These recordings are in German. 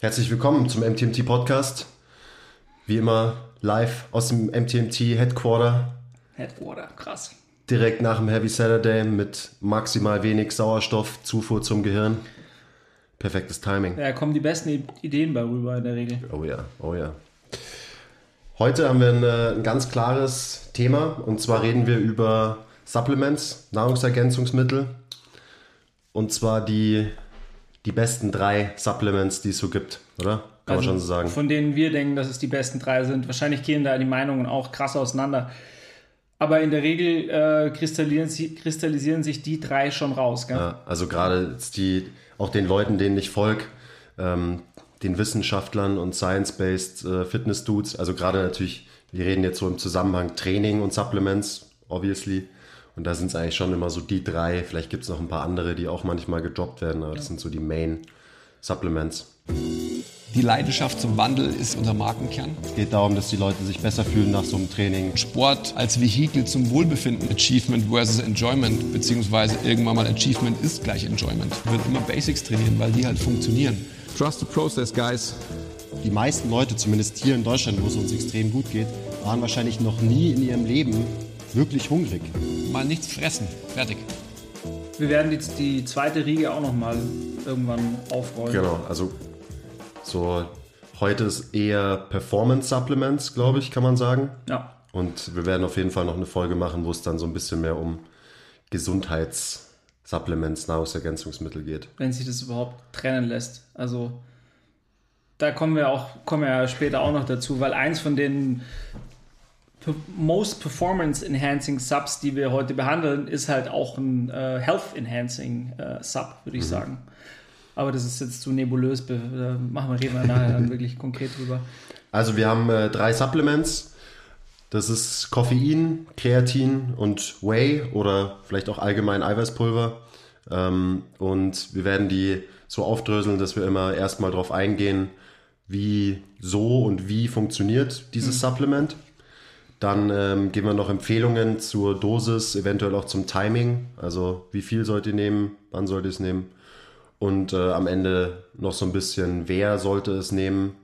Herzlich willkommen zum MTMT Podcast. Wie immer live aus dem MTMT Headquarter. Headquarter, krass. Direkt nach dem Heavy Saturday mit maximal wenig Sauerstoffzufuhr zum Gehirn. Perfektes Timing. Ja, kommen die besten Ideen bei rüber in der Regel. Oh ja, oh ja. Heute haben wir ein, äh, ein ganz klares Thema und zwar reden wir über Supplements, Nahrungsergänzungsmittel. Und zwar die, die besten drei Supplements, die es so gibt, oder? Kann Also, man schon so sagen. Von denen wir denken, dass es die besten drei sind. Wahrscheinlich gehen da die Meinungen auch krass auseinander. Aber in der Regel äh, kristallisieren, sie, kristallisieren sich die drei schon raus. Gell? Ja, also gerade die, auch den Leuten, denen ich folge, ähm, den Wissenschaftlern und Science-Based äh, Fitness-Dudes, also gerade natürlich, wir reden jetzt so im Zusammenhang Training und Supplements, obviously. Und da sind es eigentlich schon immer so die drei. Vielleicht gibt es noch ein paar andere, die auch manchmal gedroppt werden, aber das sind so die Main Supplements. Die Leidenschaft zum Wandel ist unser Markenkern. Es geht darum, dass die Leute sich besser fühlen nach so einem Training. Sport als Vehikel zum Wohlbefinden. Achievement versus Enjoyment, beziehungsweise irgendwann mal Achievement ist gleich Enjoyment. Wir würden immer Basics trainieren, weil die halt funktionieren. Trust the process, guys. Die meisten Leute, zumindest hier in Deutschland, wo es uns extrem gut geht, waren wahrscheinlich noch nie in ihrem Leben wirklich hungrig. Mal nichts fressen. Fertig. Wir werden die, die zweite Riege auch nochmal irgendwann aufrollen. Genau, also so heute ist eher Performance Supplements, glaube ich, kann man sagen. Ja. Und wir werden auf jeden Fall noch eine Folge machen, wo es dann so ein bisschen mehr um Gesundheitssupplements, Nahrungsergänzungsmittel geht. Wenn sich das überhaupt trennen lässt. Also da kommen wir auch, kommen wir ja später auch noch dazu, weil eins von den most performance enhancing Subs, die wir heute behandeln, ist halt auch ein äh, Health enhancing äh, Sub, würde ich sagen. Aber das ist jetzt zu nebulös, da machen wir, reden wir nachher dann wirklich konkret drüber. Also wir haben äh, drei Supplements. Das ist Koffein, Kreatin und Whey oder vielleicht auch allgemein Eiweißpulver. Ähm, und wir werden die so aufdröseln, dass wir immer erstmal darauf eingehen, wie so und wie funktioniert dieses Supplement. Dann ähm, geben wir noch Empfehlungen zur Dosis, eventuell auch zum Timing. Also wie viel sollt ihr nehmen, wann sollt ihr es nehmen. Und äh, am Ende noch so ein bisschen, wer sollte es nehmen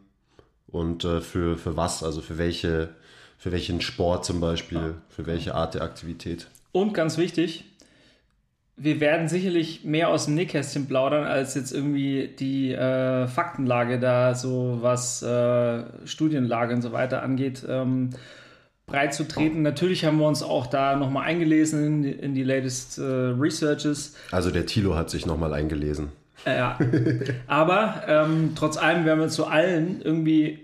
und äh, für, für was, also für welche, für welchen Sport zum Beispiel, für welche Art der Aktivität. Und ganz wichtig, wir werden sicherlich mehr aus dem Nähkästchen plaudern, als jetzt irgendwie die äh, Faktenlage da, so was äh, Studienlage und so weiter angeht, ähm, breit zu treten. Natürlich haben wir uns auch da nochmal eingelesen in die, in die latest äh, Researches. Also der Tilo hat sich nochmal eingelesen. Äh, Ja. Aber ähm, trotz allem werden wir zu allen irgendwie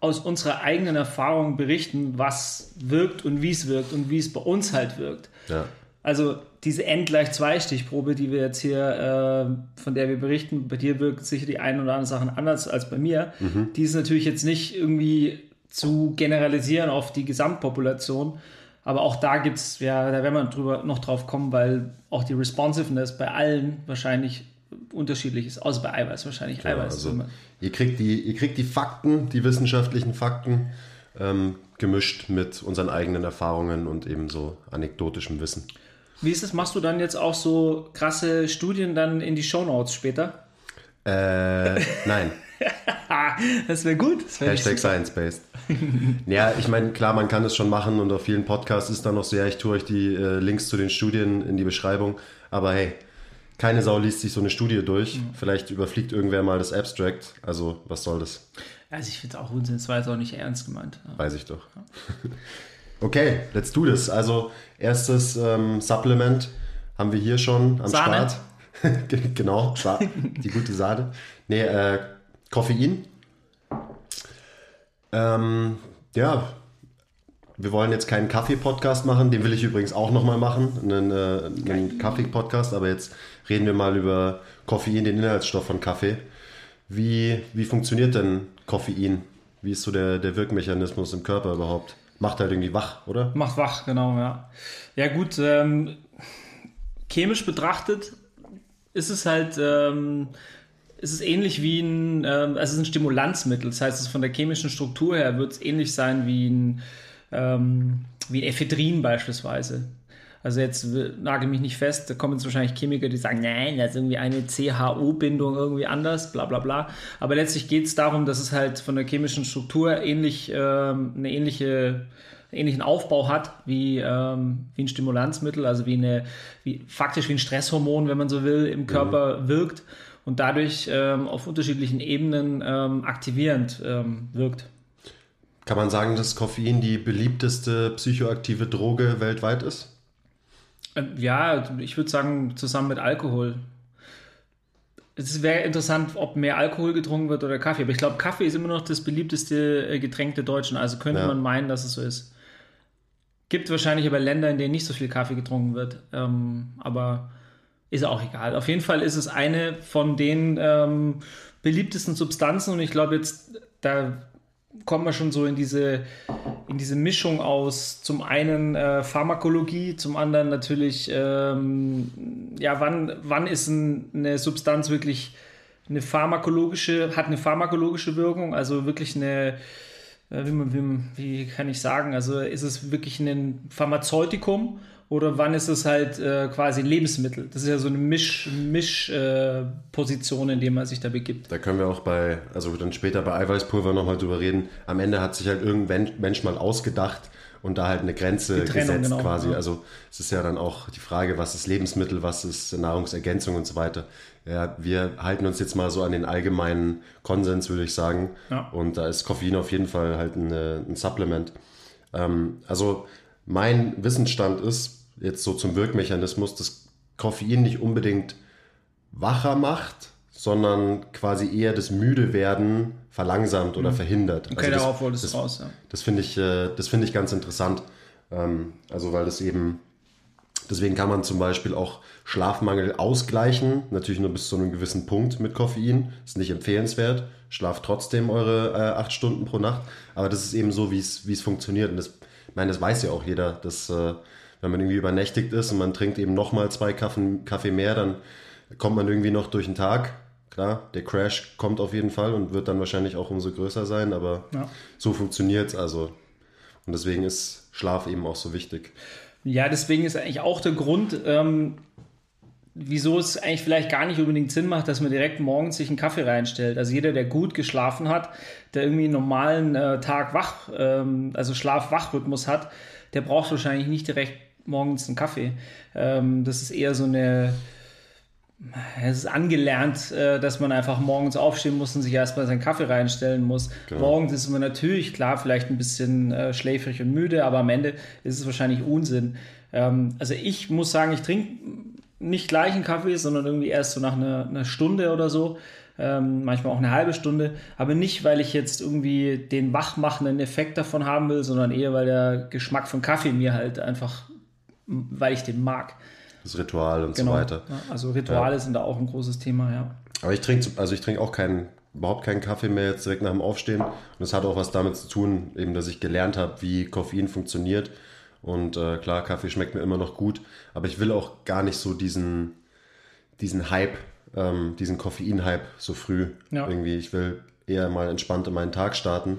aus unserer eigenen Erfahrung berichten, was wirkt und wie es wirkt und wie es bei uns halt wirkt. Ja. Also diese N gleich 2 Stichprobe, die wir jetzt hier, äh, von der wir berichten, bei dir wirkt sicher die ein oder andere Sachen anders als bei mir. Die ist natürlich jetzt nicht irgendwie zu generalisieren auf die Gesamtpopulation. Aber auch da gibt es, ja, da werden wir drüber noch drauf kommen, weil auch die Responsiveness bei allen wahrscheinlich unterschiedlich ist, außer bei Eiweiß wahrscheinlich. Genau, Eiweiß also ihr kriegt die, ihr kriegt die Fakten, die wissenschaftlichen Fakten, ähm, gemischt mit unseren eigenen Erfahrungen und eben so anekdotischem Wissen. Wie ist es? Machst du dann jetzt auch so krasse Studien dann in die Shownotes später? Äh, nein. Das wäre gut. Das wär Hashtag. Science-Based. ja, ich meine, klar, man kann es schon machen und auf vielen Podcasts ist da noch sehr, ich tue euch die äh, Links zu den Studien in die Beschreibung. Aber hey, keine Sau liest sich so eine Studie durch. Mhm. Vielleicht überfliegt irgendwer mal das Abstract. Also, was soll das? Also ich finde es auch Unsinn, es war jetzt auch nicht ernst gemeint. Weiß ich doch. Okay, let's do this. Also, erstes ähm, Supplement haben wir hier schon am Sahne. Start. genau, die gute Sahne. Nee, äh, Koffein. Ähm, ja, wir wollen jetzt keinen Kaffee-Podcast machen, den will ich übrigens auch nochmal machen, einen, äh, einen Kaffee-Podcast, aber jetzt reden wir mal über Koffein, den Inhaltsstoff von Kaffee. Wie, wie funktioniert denn Koffein? Wie ist so der, der Wirkmechanismus im Körper überhaupt? Macht halt irgendwie wach, oder? Macht wach, genau, ja. Ja gut, ähm, chemisch betrachtet ist es halt, ähm, ist es ähnlich wie ein, ähm, also es ist ein Stimulanzmittel. Das heißt, es von der chemischen Struktur her wird es ähnlich sein wie ein, ähm, wie ein Ephedrin beispielsweise. Also jetzt nagel mich nicht fest, da kommen jetzt wahrscheinlich Chemiker, die sagen, nein, da ist irgendwie eine CHO-Bindung irgendwie anders, bla bla bla. Aber letztlich geht es darum, dass es halt von der chemischen Struktur ähnlich, ähm, eine ähnliche ähnlichen Aufbau hat wie, ähm, wie ein Stimulanzmittel, also wie eine, wie, faktisch wie ein Stresshormon, wenn man so will, im Körper mhm. wirkt und dadurch ähm, auf unterschiedlichen Ebenen ähm, aktivierend ähm, wirkt. Kann man sagen, dass Koffein die beliebteste psychoaktive Droge weltweit ist? Äh, ja, ich würde sagen, zusammen mit Alkohol. Es wäre interessant, ob mehr Alkohol getrunken wird oder Kaffee. Aber ich glaube, Kaffee ist immer noch das beliebteste äh, Getränk der Deutschen. Also könnte ja. man meinen, dass es so ist. Gibt wahrscheinlich aber Länder, in denen nicht so viel Kaffee getrunken wird. Ähm, aber ist auch egal. Auf jeden Fall ist es eine von den ähm, beliebtesten Substanzen und ich glaube jetzt, da kommen wir schon so in diese, in diese Mischung aus zum einen äh, Pharmakologie, zum anderen natürlich, ähm, ja, wann, wann ist ein, eine Substanz wirklich eine pharmakologische, hat eine pharmakologische Wirkung, also wirklich eine, äh, wie, wie, wie kann ich sagen, also ist es wirklich ein Pharmazeutikum oder wann ist es halt äh, quasi Lebensmittel? Das ist ja so eine Mischposition, Misch, äh, in der man sich da begibt. Da können wir auch bei, also dann später bei Eiweißpulver nochmal drüber reden. Am Ende hat sich halt irgendein Mensch mal ausgedacht und da halt eine Grenze Trennung, gesetzt genau, quasi. Ja. Also es ist ja dann auch die Frage, was ist Lebensmittel, was ist Nahrungsergänzung und so weiter. Ja, wir halten uns jetzt mal so an den allgemeinen Konsens, würde ich sagen. Ja. Und da ist Koffein auf jeden Fall halt ein, ein Supplement. Ähm, also mein Wissensstand ist, jetzt so zum Wirkmechanismus, dass Koffein nicht unbedingt wacher macht, sondern quasi eher das Müdewerden verlangsamt oder mhm. verhindert. Okay, also darauf wolltest du raus, ja. Das finde ich, äh, das ich ganz interessant. Ähm, also weil das eben, deswegen kann man zum Beispiel auch Schlafmangel ausgleichen, natürlich nur bis zu einem gewissen Punkt mit Koffein. Ist nicht empfehlenswert. Schlaft trotzdem eure äh, acht Stunden pro Nacht. Aber das ist eben so, wie es funktioniert. Und das ich meine, das weiß ja auch jeder, dass äh, wenn man irgendwie übernächtigt ist und man trinkt eben nochmal zwei Kaffee, Kaffee mehr, dann kommt man irgendwie noch durch den Tag. Klar, der Crash kommt auf jeden Fall und wird dann wahrscheinlich auch umso größer sein, aber ja. so funktioniert es. Also. Und deswegen ist Schlaf eben auch so wichtig. Ja, deswegen ist eigentlich auch der Grund, ähm, wieso es eigentlich vielleicht gar nicht unbedingt Sinn macht, dass man direkt morgens sich einen Kaffee reinstellt. Also jeder, der gut geschlafen hat, der irgendwie einen normalen äh, Tag wach, ähm, also Schlaf-Wach-Rhythmus hat, der braucht wahrscheinlich nicht direkt morgens einen Kaffee. Ähm, das ist eher so eine, es ist angelernt, äh, dass man einfach morgens aufstehen muss und sich erstmal seinen Kaffee reinstellen muss. Genau. Morgens ist man natürlich, klar, vielleicht ein bisschen äh, schläfrig und müde, aber am Ende ist es wahrscheinlich Unsinn. Ähm, also ich muss sagen, ich trinke nicht gleich einen Kaffee, sondern irgendwie erst so nach einer, einer Stunde oder so. Ähm, manchmal auch eine halbe Stunde, aber nicht, weil ich jetzt irgendwie den wachmachenden Effekt davon haben will, sondern eher, weil der Geschmack von Kaffee mir halt einfach, weil ich den mag. Das Ritual und genau. so weiter. also Rituale ja. sind da auch ein großes Thema, ja. Aber ich trinke, also ich trinke auch keinen, überhaupt keinen Kaffee mehr jetzt direkt nach dem Aufstehen. Und das hat auch was damit zu tun, eben, dass ich gelernt habe, wie Koffein funktioniert und äh, klar, Kaffee schmeckt mir immer noch gut, aber ich will auch gar nicht so diesen, diesen Hype, ähm, diesen Koffein-Hype so früh ja. irgendwie. Ich will eher mal entspannt in meinen Tag starten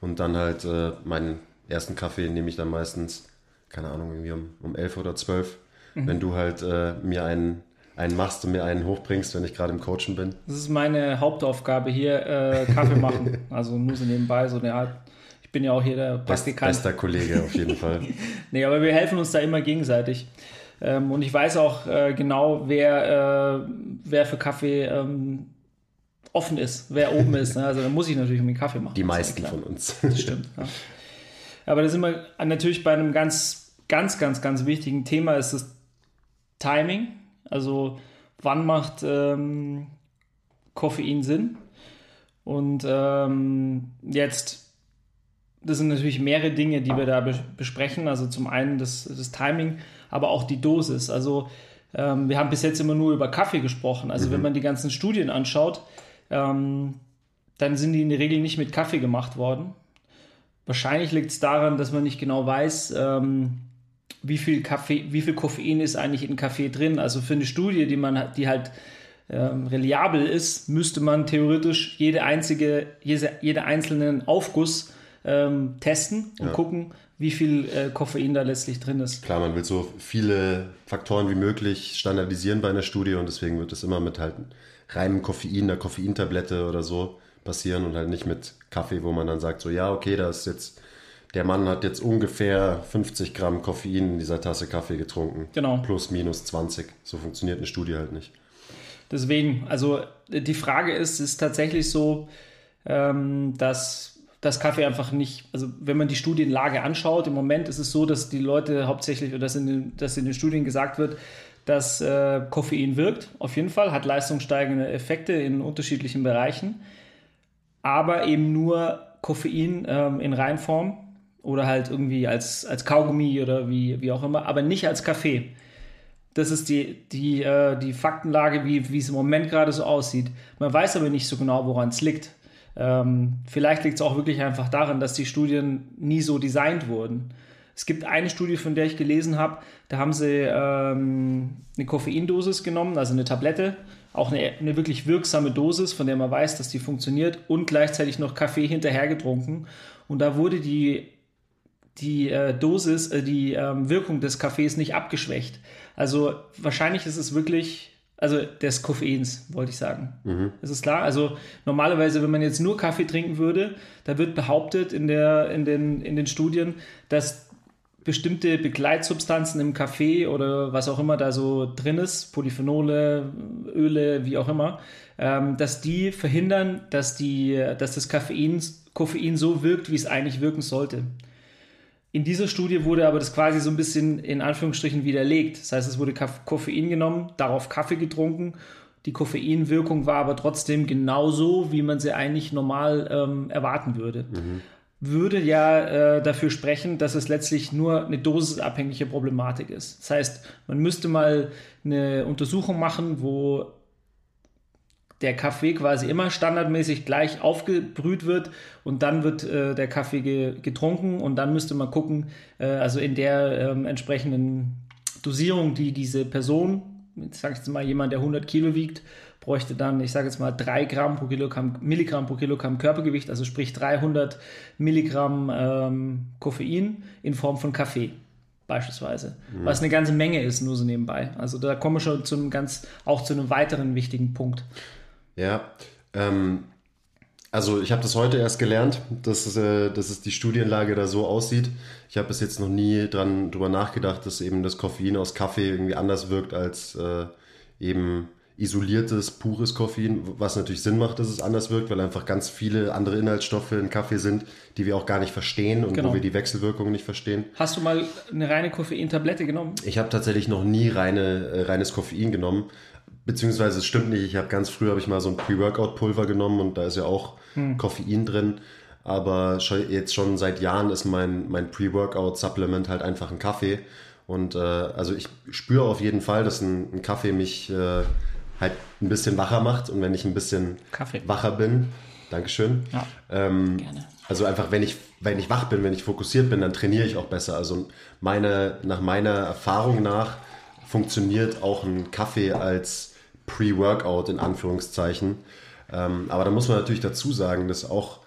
und dann halt äh, meinen ersten Kaffee nehme ich dann meistens, keine Ahnung, irgendwie um, um elf oder zwölf. Mhm. Wenn du halt äh, mir einen, einen machst und mir einen hochbringst, wenn ich gerade im Coachen bin. Das ist meine Hauptaufgabe hier, äh, Kaffee machen. Also nur so nebenbei, so eine Art bin ja auch hier der Praktikant. Bester Kollege auf jeden Fall. nee, aber wir helfen uns da immer gegenseitig. Ähm, und ich weiß auch äh, genau, wer, äh, wer für Kaffee ähm, offen ist, wer oben ist. Ne? Also da muss ich natürlich um den Kaffee machen. Die meisten von uns. Das stimmt. Ja. Aber da sind wir natürlich bei einem ganz, ganz, ganz, ganz wichtigen Thema, ist das Timing. Also wann macht ähm, Koffein Sinn? Und ähm, jetzt das sind natürlich mehrere Dinge, die wir da besprechen. Also zum einen das, das Timing, aber auch die Dosis. Also ähm, wir haben bis jetzt immer nur über Kaffee gesprochen. Also mhm. wenn man die ganzen Studien anschaut, ähm, dann sind die in der Regel nicht mit Kaffee gemacht worden. Wahrscheinlich liegt es daran, dass man nicht genau weiß, ähm, wie viel Kaffee, wie viel Koffein ist eigentlich in Kaffee drin. Also für eine Studie, die man die halt ähm, reliabel ist, müsste man theoretisch jede einzige, jede, jede einzelnen Aufguss ähm, testen und ja. gucken, wie viel äh, Koffein da letztlich drin ist. Klar, man will so viele Faktoren wie möglich standardisieren bei einer Studie und deswegen wird es immer mit halt reinem Koffein, einer Koffeintablette oder so passieren und halt nicht mit Kaffee, wo man dann sagt, so ja, okay, da ist jetzt, der Mann hat jetzt ungefähr 50 Gramm Koffein in dieser Tasse Kaffee getrunken. Genau. Plus, minus 20. So funktioniert eine Studie halt nicht. Deswegen, also die Frage ist, ist tatsächlich so, ähm, dass das Kaffee einfach nicht, also wenn man die Studienlage anschaut, im Moment ist es so, dass die Leute hauptsächlich, oder dass in den, dass in den Studien gesagt wird, dass äh, Koffein wirkt, auf jeden Fall, hat leistungssteigende Effekte in unterschiedlichen Bereichen, aber eben nur Koffein ähm, in Reinform oder halt irgendwie als, als Kaugummi oder wie, wie auch immer, aber nicht als Kaffee. Das ist die, die, äh, die Faktenlage, wie, wie es im Moment gerade so aussieht. Man weiß aber nicht so genau, woran es liegt. Ähm, vielleicht liegt es auch wirklich einfach daran, dass die Studien nie so designt wurden. Es gibt eine Studie, von der ich gelesen habe, da haben sie ähm, eine Koffeindosis genommen, also eine Tablette, auch eine, eine, wirklich wirksame Dosis, von der man weiß, dass die funktioniert, und gleichzeitig noch Kaffee hinterher getrunken. Und da wurde die, die äh, Dosis, äh, die ähm, Wirkung des Kaffees nicht abgeschwächt. Also wahrscheinlich ist es wirklich also des Koffeins, wollte ich sagen. Mhm. Das ist klar. Also normalerweise, wenn man jetzt nur Kaffee trinken würde, da wird behauptet in, der, in, den, in den Studien, dass bestimmte Begleitsubstanzen im Kaffee oder was auch immer da so drin ist, Polyphenole, Öle, wie auch immer, ähm, dass die verhindern, dass, die, dass das Koffein, Koffein so wirkt, wie es eigentlich wirken sollte. In dieser Studie wurde aber das quasi so ein bisschen in Anführungsstrichen widerlegt. Das heißt, es wurde Koffein genommen, darauf Kaffee getrunken. Die Koffeinwirkung war aber trotzdem genauso, wie man sie eigentlich normal ähm, erwarten würde. Mhm. Würde ja äh, dafür sprechen, dass es letztlich nur eine dosisabhängige Problematik ist. Das heißt, man müsste mal eine Untersuchung machen, wo der Kaffee quasi immer standardmäßig gleich aufgebrüht wird und dann wird äh, der Kaffee ge getrunken und dann müsste man gucken, äh, also in der ähm, entsprechenden Dosierung, die diese Person, ich sage jetzt mal jemand, der 100 Kilo wiegt, bräuchte dann, ich sage jetzt mal 3 Gramm pro Kilogramm, Milligramm pro Kilogramm Körpergewicht, also sprich 300 Milligramm ähm, Koffein in Form von Kaffee beispielsweise, mhm. was eine ganze Menge ist, nur so nebenbei. Also da kommen wir schon zu einem ganz, auch zu einem weiteren wichtigen Punkt. Ja, ähm, also ich habe das heute erst gelernt, dass, äh, dass es die Studienlage da so aussieht. Ich habe bis jetzt noch nie dran drüber nachgedacht, dass eben das Koffein aus Kaffee irgendwie anders wirkt als äh, eben isoliertes, pures Koffein, was natürlich Sinn macht, dass es anders wirkt, weil einfach ganz viele andere Inhaltsstoffe in Kaffee sind, die wir auch gar nicht verstehen und genau. wo wir die Wechselwirkung nicht verstehen. Hast du mal eine reine Koffeintablette genommen? Ich habe tatsächlich noch nie reine, äh, reines Koffein genommen, Beziehungsweise es stimmt nicht, ich habe ganz früh habe ich mal so ein Pre-Workout-Pulver genommen und da ist ja auch hm. Koffein drin. Aber jetzt schon seit Jahren ist mein, mein Pre-Workout-Supplement halt einfach ein Kaffee. Und äh, also ich spüre auf jeden Fall, dass ein, ein Kaffee mich äh, halt ein bisschen wacher macht. Und wenn ich ein bisschen Kaffee. wacher bin, Dankeschön. Ja, ähm, gerne. Also einfach, wenn ich, wenn ich wach bin, wenn ich fokussiert bin, dann trainiere ich auch besser. Also meine, nach meiner Erfahrung nach funktioniert auch ein Kaffee als Pre-Workout in Anführungszeichen. Ähm, aber da muss man natürlich dazu sagen, dass auch,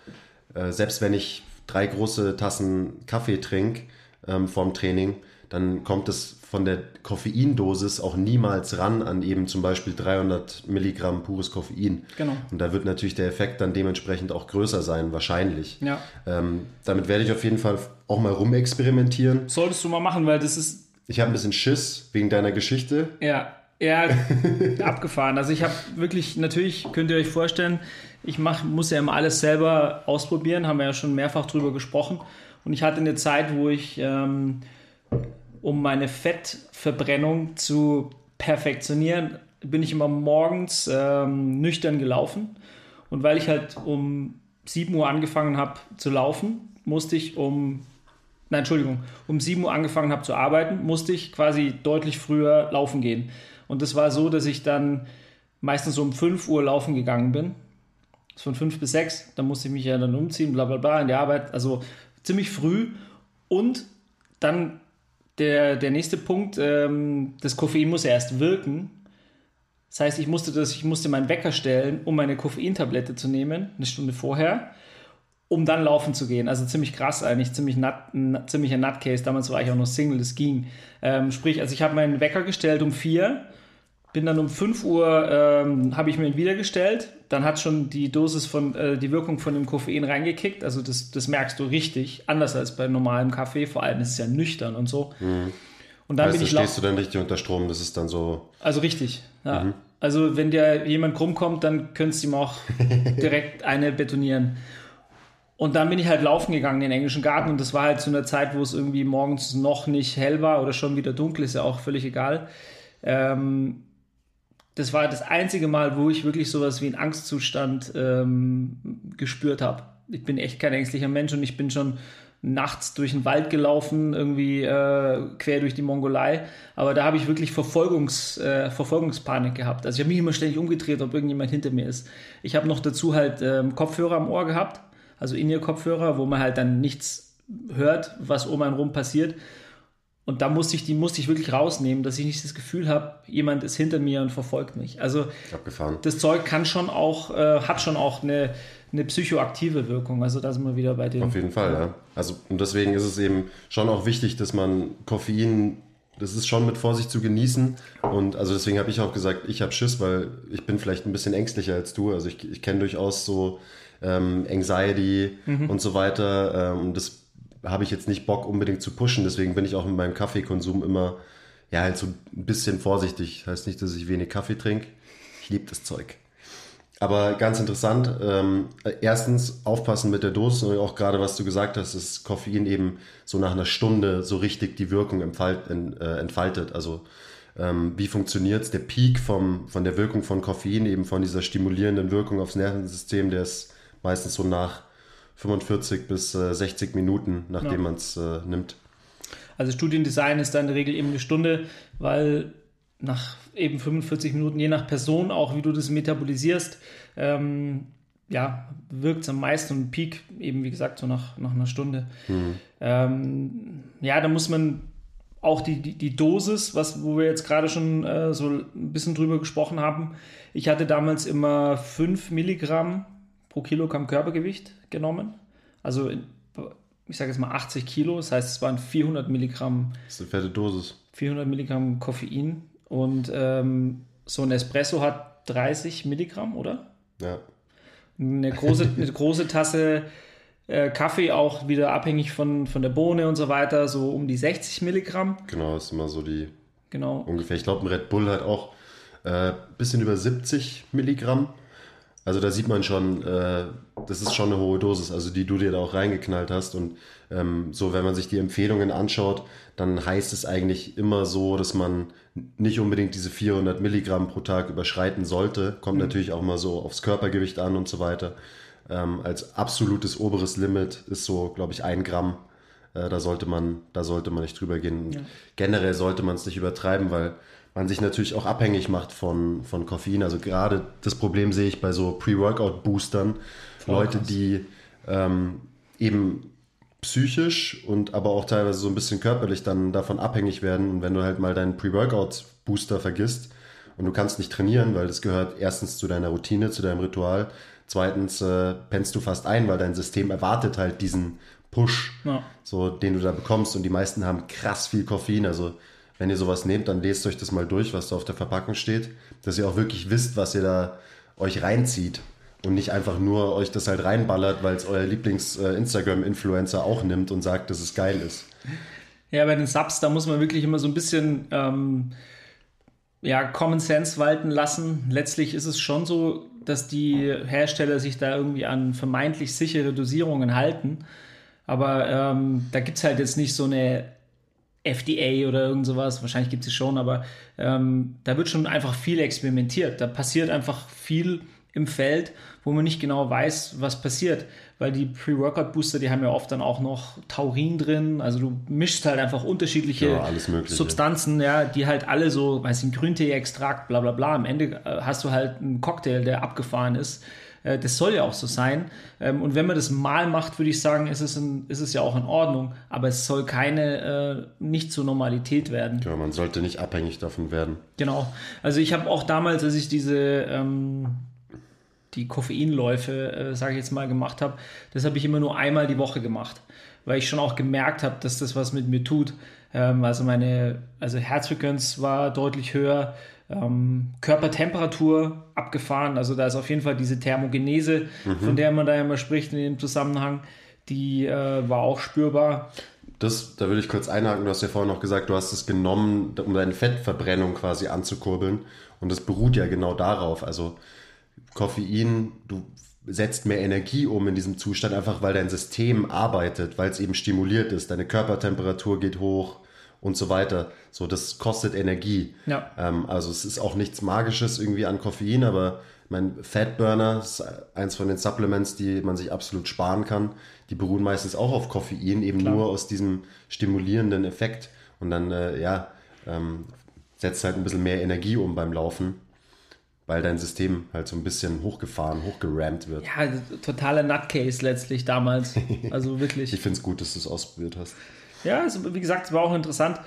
äh, selbst wenn ich drei große Tassen Kaffee trinke ähm, vorm Training, dann kommt es von der Koffeindosis auch niemals ran an eben zum Beispiel 300 Milligramm pures Koffein. Genau. Und da wird natürlich der Effekt dann dementsprechend auch größer sein, wahrscheinlich. Ja. Ähm, damit werde ich auf jeden Fall auch mal rumexperimentieren. Solltest du mal machen, weil das ist. Ich habe ein bisschen Schiss wegen deiner Geschichte. Ja, ja, abgefahren. Also ich habe wirklich, natürlich könnt ihr euch vorstellen, ich mach, muss ja immer alles selber ausprobieren, haben wir ja schon mehrfach drüber gesprochen. Und ich hatte eine Zeit, wo ich, ähm, um meine Fettverbrennung zu perfektionieren, bin ich immer morgens ähm, nüchtern gelaufen. Und weil ich halt um 7 Uhr angefangen habe zu laufen, musste ich um Nein, Entschuldigung, um 7 Uhr angefangen habe zu arbeiten, musste ich quasi deutlich früher laufen gehen. Und das war so, dass ich dann meistens um 5 Uhr laufen gegangen bin. Von 5 bis 6, da musste ich mich ja dann umziehen, bla bla bla, in der Arbeit. Also ziemlich früh. Und dann der, der nächste Punkt, ähm, das Koffein muss ja erst wirken. Das heißt, ich musste, das, ich musste meinen Wecker stellen, um meine Koffeintablette zu nehmen, eine Stunde vorher. um dann laufen zu gehen. Also ziemlich krass eigentlich, ziemlich nut, ein ziemlicher Nutcase. Damals war ich auch noch Single, das ging. Ähm, sprich, also ich habe meinen Wecker gestellt um vier, bin dann um 5 Uhr, ähm, habe ich mir ihn wieder gestellt. Dann hat schon die Dosis von, äh, die Wirkung von dem Koffein reingekickt. Also das, das merkst du richtig, anders als bei normalem Kaffee. Vor allem ist es ja nüchtern und so. Mhm. Und dann heißt, bin ich stehst du dann richtig unter Strom, das ist dann so. Also richtig, ja. Mhm. Also wenn dir jemand krumm kommt, dann könntest du ihm auch direkt eine betonieren. Und dann bin ich halt laufen gegangen in den englischen Garten und das war halt zu einer Zeit, wo es irgendwie morgens noch nicht hell war oder schon wieder dunkel, ist ja auch völlig egal. Ähm, das war das einzige Mal, wo ich wirklich sowas wie einen Angstzustand ähm, gespürt habe. Ich bin echt kein ängstlicher Mensch und ich bin schon nachts durch den Wald gelaufen, irgendwie äh, quer durch die Mongolei. Aber da habe ich wirklich Verfolgungs, äh, Verfolgungspanik gehabt. Also ich habe mich immer ständig umgedreht, ob irgendjemand hinter mir ist. Ich habe noch dazu halt ähm, Kopfhörer am Ohr gehabt also In-Ear-Kopfhörer, wo man halt dann nichts hört, was um einen rum passiert. Und da musste ich, die musste ich wirklich rausnehmen, dass ich nicht das Gefühl habe, jemand ist hinter mir und verfolgt mich. Also Abgefahren. das Zeug kann schon auch, äh, hat schon auch eine, eine psychoaktive Wirkung. Also da sind wir wieder bei dem. Auf jeden Fall, ja. Also und deswegen ist es eben schon auch wichtig, dass man Koffein, das ist schon mit Vorsicht zu genießen. Und also deswegen habe ich auch gesagt, ich habe Schiss, weil ich bin vielleicht ein bisschen ängstlicher als du. Also ich, ich kenne durchaus so ähm, Anxiety mhm. und so weiter. Ähm, das habe ich jetzt nicht Bock unbedingt zu pushen, deswegen bin ich auch mit meinem Kaffeekonsum immer ja halt so ein bisschen vorsichtig. Heißt nicht, dass ich wenig Kaffee trinke. Ich liebe das Zeug. Aber ganz interessant, ähm, erstens aufpassen mit der Dosis und auch gerade was du gesagt hast, dass Koffein eben so nach einer Stunde so richtig die Wirkung äh, entfaltet. Also ähm, wie funktioniert es? Der Peak vom, von der Wirkung von Koffein, eben von dieser stimulierenden Wirkung aufs Nervensystem, der ist meistens so nach 45 bis äh, 60 Minuten, nachdem ja. man es äh, nimmt. Also Studiendesign ist da in der Regel eben eine Stunde, weil nach eben 45 Minuten, je nach Person, auch wie du das metabolisierst, ähm, ja, wirkt es am meisten und Peak eben, wie gesagt, so nach, nach einer Stunde. Mhm. Ähm, ja, da muss man auch die, die, die Dosis, was, wo wir jetzt gerade schon äh, so ein bisschen drüber gesprochen haben. Ich hatte damals immer 5 Milligramm pro Kilogramm Körpergewicht genommen. Also ich sage jetzt mal 80 Kilo, das heißt es waren 400 Milligramm. Das ist eine fette Dosis. 400 Milligramm Koffein und ähm, so ein Espresso hat 30 Milligramm, oder? Ja. Eine große, eine große Tasse äh, Kaffee auch wieder abhängig von, von der Bohne und so weiter, so um die 60 Milligramm. Genau, das ist immer so die. Genau. Ungefähr. Ich glaube, ein Red Bull hat auch ein äh, bisschen über 70 Milligramm. Also da sieht man schon, äh, das ist schon eine hohe Dosis, also die du dir da auch reingeknallt hast. Und ähm, so, wenn man sich die Empfehlungen anschaut, dann heißt es eigentlich immer so, dass man nicht unbedingt diese 400 Milligramm pro Tag überschreiten sollte. Kommt mhm. natürlich auch mal so aufs Körpergewicht an und so weiter. Ähm, als absolutes oberes Limit ist so, glaube ich, ein Gramm. Äh, da sollte man, da sollte man nicht drüber gehen. Ja. Generell sollte man es nicht übertreiben, weil man sich natürlich auch abhängig macht von, von Koffein. Also gerade das Problem sehe ich bei so Pre-Workout-Boostern. Leute, die ähm, eben psychisch und aber auch teilweise so ein bisschen körperlich dann davon abhängig werden. Und wenn du halt mal deinen Pre-Workout-Booster vergisst und du kannst nicht trainieren, weil das gehört erstens zu deiner Routine, zu deinem Ritual. Zweitens äh, pennst du fast ein, weil dein System erwartet halt diesen Push, ja. so, den du da bekommst. Und die meisten haben krass viel Koffein. Also wenn ihr sowas nehmt, dann lest euch das mal durch, was da auf der Verpackung steht, dass ihr auch wirklich wisst, was ihr da euch reinzieht und nicht einfach nur euch das halt reinballert, weil es euer Lieblings-Instagram-Influencer auch nimmt und sagt, dass es geil ist. Ja, bei den Subs, da muss man wirklich immer so ein bisschen ähm, ja, Common Sense walten lassen. Letztlich ist es schon so, dass die Hersteller sich da irgendwie an vermeintlich sichere Dosierungen halten. Aber ähm, da gibt es halt jetzt nicht so eine FDA oder irgend sowas. Wahrscheinlich gibt es schon, aber ähm, da wird schon einfach viel experimentiert. Da passiert einfach viel im Feld, wo man nicht genau weiß, was passiert. Weil die Pre-Workout-Booster, die haben ja oft dann auch noch Taurin drin. Also du mischst halt einfach unterschiedliche ja, Substanzen, ja, die halt alle so, weiß ich, Grüntee-Extrakt, bla bla bla. Am Ende äh, hast du halt einen Cocktail, der abgefahren ist. Äh, das soll ja auch so sein. Ähm, und wenn man das mal macht, würde ich sagen, ist es, in, ist es ja auch in Ordnung. Aber es soll keine, äh, nicht zur Normalität werden. Ja, man sollte nicht abhängig davon werden. Genau. Also ich habe auch damals, als ich diese, ähm, die Koffeinläufe, äh, sage ich jetzt mal, gemacht habe, das habe ich immer nur einmal die Woche gemacht, weil ich schon auch gemerkt habe, dass das was mit mir tut. Ähm, also meine, also Herzfrequenz war deutlich höher, ähm, Körpertemperatur abgefahren. Also da ist auf jeden Fall diese Thermogenese, mhm. von der man da immer spricht in dem Zusammenhang, die äh, war auch spürbar. Das, da würde ich kurz einhaken. Du hast ja vorhin noch gesagt, du hast es genommen, um deine Fettverbrennung quasi anzukurbeln. Und das beruht ja genau darauf. Also Koffein, du setzt mehr Energie um in diesem Zustand, einfach weil dein System arbeitet, weil es eben stimuliert ist. Deine Körpertemperatur geht hoch, und so weiter. So, das kostet Energie. Ja. Ähm, also es ist auch nichts Magisches irgendwie an Koffein, aber mein Fatburner ist eins von den Supplements, die man sich absolut sparen kann. Die beruhen meistens auch auf Koffein, eben Klar. nur aus diesem stimulierenden Effekt. Und dann, äh, ja, ähm, setzt halt ein bisschen mehr Energie um beim Laufen, weil dein System halt so ein bisschen hochgefahren, hochgerammt wird. Ja, totaler Nutcase letztlich damals. Also wirklich. ich finde es gut, dass du es ausprobiert hast. Ja, also, wie gesagt, es war auch interessant.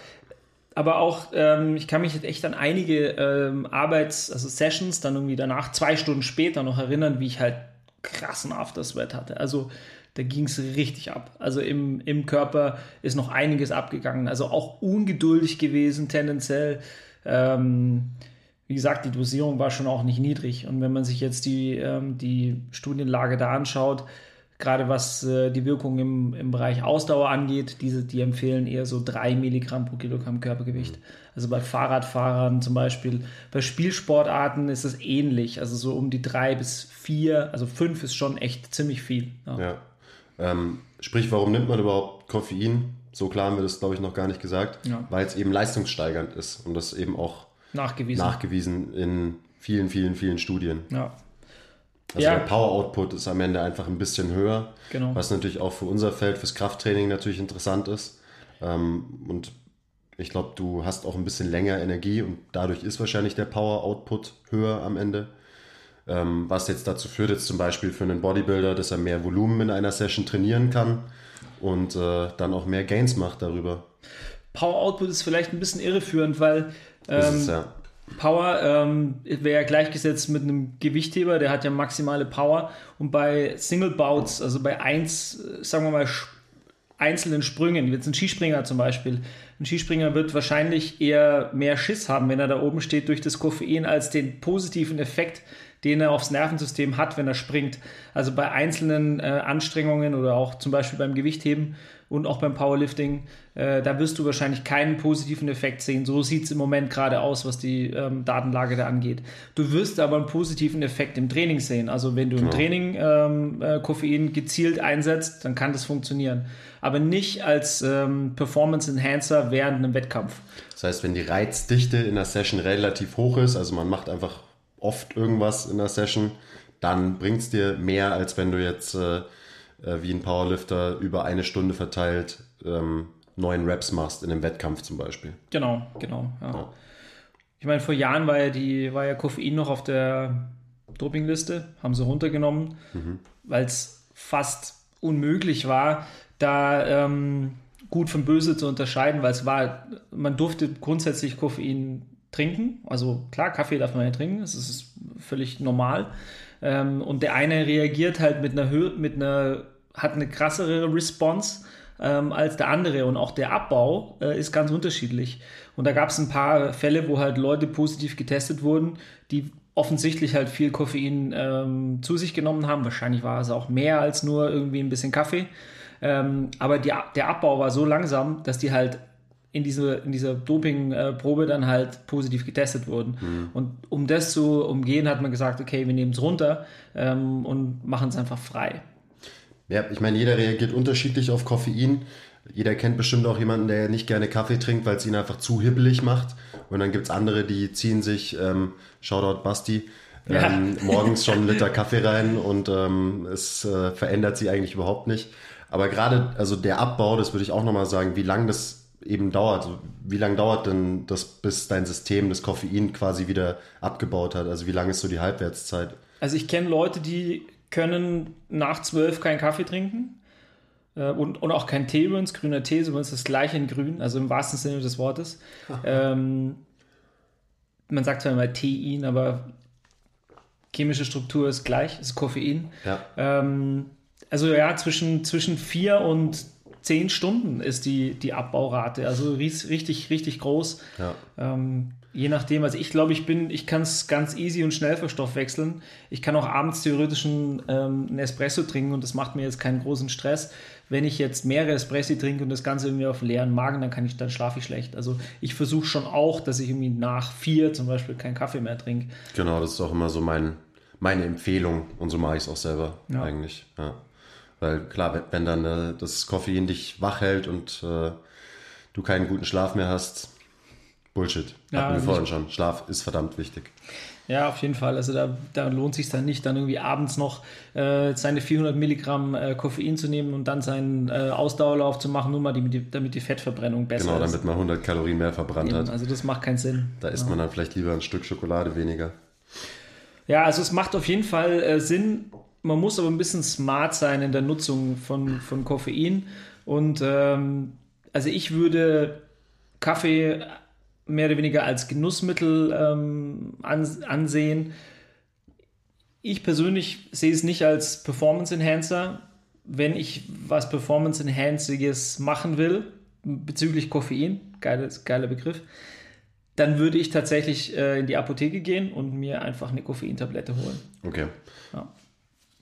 Aber auch, ähm, ich kann mich jetzt echt an einige ähm, Arbeits-, also Sessions dann irgendwie danach, zwei Stunden später noch erinnern, wie ich halt krassen Aftersweat hatte. Also da ging es richtig ab. Also im, im Körper ist noch einiges abgegangen. Also auch ungeduldig gewesen tendenziell. Ähm, wie gesagt, die Dosierung war schon auch nicht niedrig. Und wenn man sich jetzt die, ähm, die Studienlage da anschaut, gerade was äh, die Wirkung im, im Bereich Ausdauer angeht, diese, die empfehlen eher so drei Milligramm pro Kilogramm Körpergewicht. Also bei Fahrradfahrern zum Beispiel. Bei Spielsportarten ist es ähnlich. Also so um die drei bis vier, also fünf ist schon echt ziemlich viel. Ja. ja. Ähm, sprich, warum nimmt man überhaupt Koffein? So klar haben wir das, glaube ich, noch gar nicht gesagt. Ja. Weil es eben leistungssteigernd ist und das eben auch nachgewiesen, nachgewiesen in vielen, vielen, vielen Studien. Ja. Also ja. der Power Output ist am Ende einfach ein bisschen höher, genau. was natürlich auch für unser Feld, fürs Krafttraining natürlich interessant ist. Ähm, und ich glaube, du hast auch ein bisschen länger Energie und dadurch ist wahrscheinlich der Power Output höher am Ende. Ähm, was jetzt dazu führt, jetzt zum Beispiel für einen Bodybuilder, dass er mehr Volumen in einer Session trainieren kann und äh, dann auch mehr Gains macht darüber. Power Output ist vielleicht ein bisschen irreführend, weil ähm, es, ja. Power ähm, wäre ja gleichgesetzt mit einem Gewichtheber, der hat ja maximale Power. Und bei Single Bouts, also bei eins, sagen wir mal, einzelnen Sprüngen, jetzt ein Skispringer zum Beispiel, ein Skispringer wird wahrscheinlich eher mehr Schiss haben, wenn er da oben steht durch das Koffein, als den positiven Effekt, den er aufs Nervensystem hat, wenn er springt. Also bei einzelnen äh, Anstrengungen oder auch zum Beispiel beim Gewichtheben und auch beim Powerlifting, äh, da wirst du wahrscheinlich keinen positiven Effekt sehen. So sieht es im Moment gerade aus, was die ähm, Datenlage da angeht. Du wirst aber einen positiven Effekt im Training sehen. Also wenn du im Training ähm, äh, Koffein gezielt einsetzt, dann kann das funktionieren. Aber nicht als ähm, Performance Enhancer während einem Wettkampf. Das heißt, wenn die Reizdichte in der Session relativ hoch ist, also man macht einfach oft irgendwas in der Session, dann bringt es dir mehr, als wenn du jetzt äh, äh, wie ein Powerlifter über eine Stunde verteilt ähm, neun Reps machst in einem Wettkampf zum Beispiel. Genau, genau. Ja. Ja. Ich meine, vor Jahren war ja die, war ja Koffein noch auf der Dopingliste, haben sie runtergenommen, mhm. weil es fast unmöglich war, da ähm, gut von böse zu unterscheiden, weil es war, man durfte grundsätzlich Koffein trinken. Also klar, Kaffee darf man ja trinken, das ist völlig normal. Ähm, und der eine reagiert halt mit einer Höhe, mit einer, hat eine krassere Response ähm, als der andere. Und auch der Abbau äh, ist ganz unterschiedlich. Und da gab es ein paar Fälle, wo halt Leute positiv getestet wurden, die offensichtlich halt viel Koffein ähm, zu sich genommen haben. Wahrscheinlich war es auch mehr als nur irgendwie ein bisschen Kaffee. Ähm, aber die, der Abbau war so langsam, dass die halt in, diese, in dieser Dopingprobe dann halt positiv getestet wurden. Mhm. Und um das zu umgehen, hat man gesagt, okay, wir nehmen es runter ähm, und machen es einfach frei. Ja, ich meine, jeder reagiert unterschiedlich auf Koffein. Jeder kennt bestimmt auch jemanden, der nicht gerne Kaffee trinkt, weil es ihn einfach zu hibbelig macht. Und dann gibt es andere, die ziehen sich, ähm, Shoutout Basti, ähm, ja. morgens schon einen Liter Kaffee rein und ähm, es äh, verändert sie eigentlich überhaupt nicht. Aber gerade, also der Abbau, das würde ich auch nochmal sagen, wie lange das eben dauert. Wie lange dauert denn das, bis dein System das Koffein quasi wieder abgebaut hat? Also wie lange ist so die Halbwertszeit? Also ich kenne Leute, die können nach zwölf keinen Kaffee trinken äh, und, und auch kein Tee übrigens. Grüner Tee ist übrigens das gleiche in grün, also im wahrsten Sinne des Wortes. ähm, man sagt zwar immer Tein, aber chemische Struktur ist gleich, ist Koffein. Ja. Ähm, also ja, zwischen, zwischen vier und zehn Stunden ist die, die Abbaurate. Also richtig, richtig groß. Ja. Ähm, je nachdem, also ich glaube, ich bin, ich kann es ganz easy und schnell verstoffwechseln. Ich kann auch abends theoretisch einen, ähm, einen Espresso trinken und das macht mir jetzt keinen großen Stress. Wenn ich jetzt mehrere Espresso trinke und das Ganze irgendwie auf leeren Magen, dann kann ich, dann schlafe ich schlecht. Also ich versuche schon auch, dass ich irgendwie nach vier zum Beispiel keinen Kaffee mehr trinke. Genau, das ist auch immer so mein, meine Empfehlung und so mache ich es auch selber Ja. eigentlich. Ja. Weil klar, wenn, dann äh, das Koffein dich wach hält und äh, du keinen guten Schlaf mehr hast, Bullshit. Ja, Hatten wir vorhin schon. Schlaf ist verdammt wichtig. Ja, auf jeden Fall. Also da, da lohnt sich dann nicht, dann irgendwie abends noch äh, seine 400 Milligramm äh, Koffein zu nehmen und dann seinen äh, Ausdauerlauf zu machen, nur mal die, damit die Fettverbrennung besser Genau, ist. damit man 100 Kalorien mehr verbrannt Eben, hat. also das macht keinen Sinn. Da isst man dann vielleicht lieber ein Stück Schokolade weniger. Ja, also es macht auf jeden Fall äh, Sinn. Man muss aber ein bisschen smart sein in der Nutzung von, von Koffein. Und ähm, also ich würde Kaffee mehr oder weniger als Genussmittel ähm, an, ansehen. Ich persönlich sehe es nicht als Performance Enhancer. Wenn ich was Performance Enhancinges machen will, bezüglich Koffein, geiles, geiler Begriff, dann würde ich tatsächlich äh, in die Apotheke gehen und mir einfach eine Koffeintablette holen. Okay. Ja.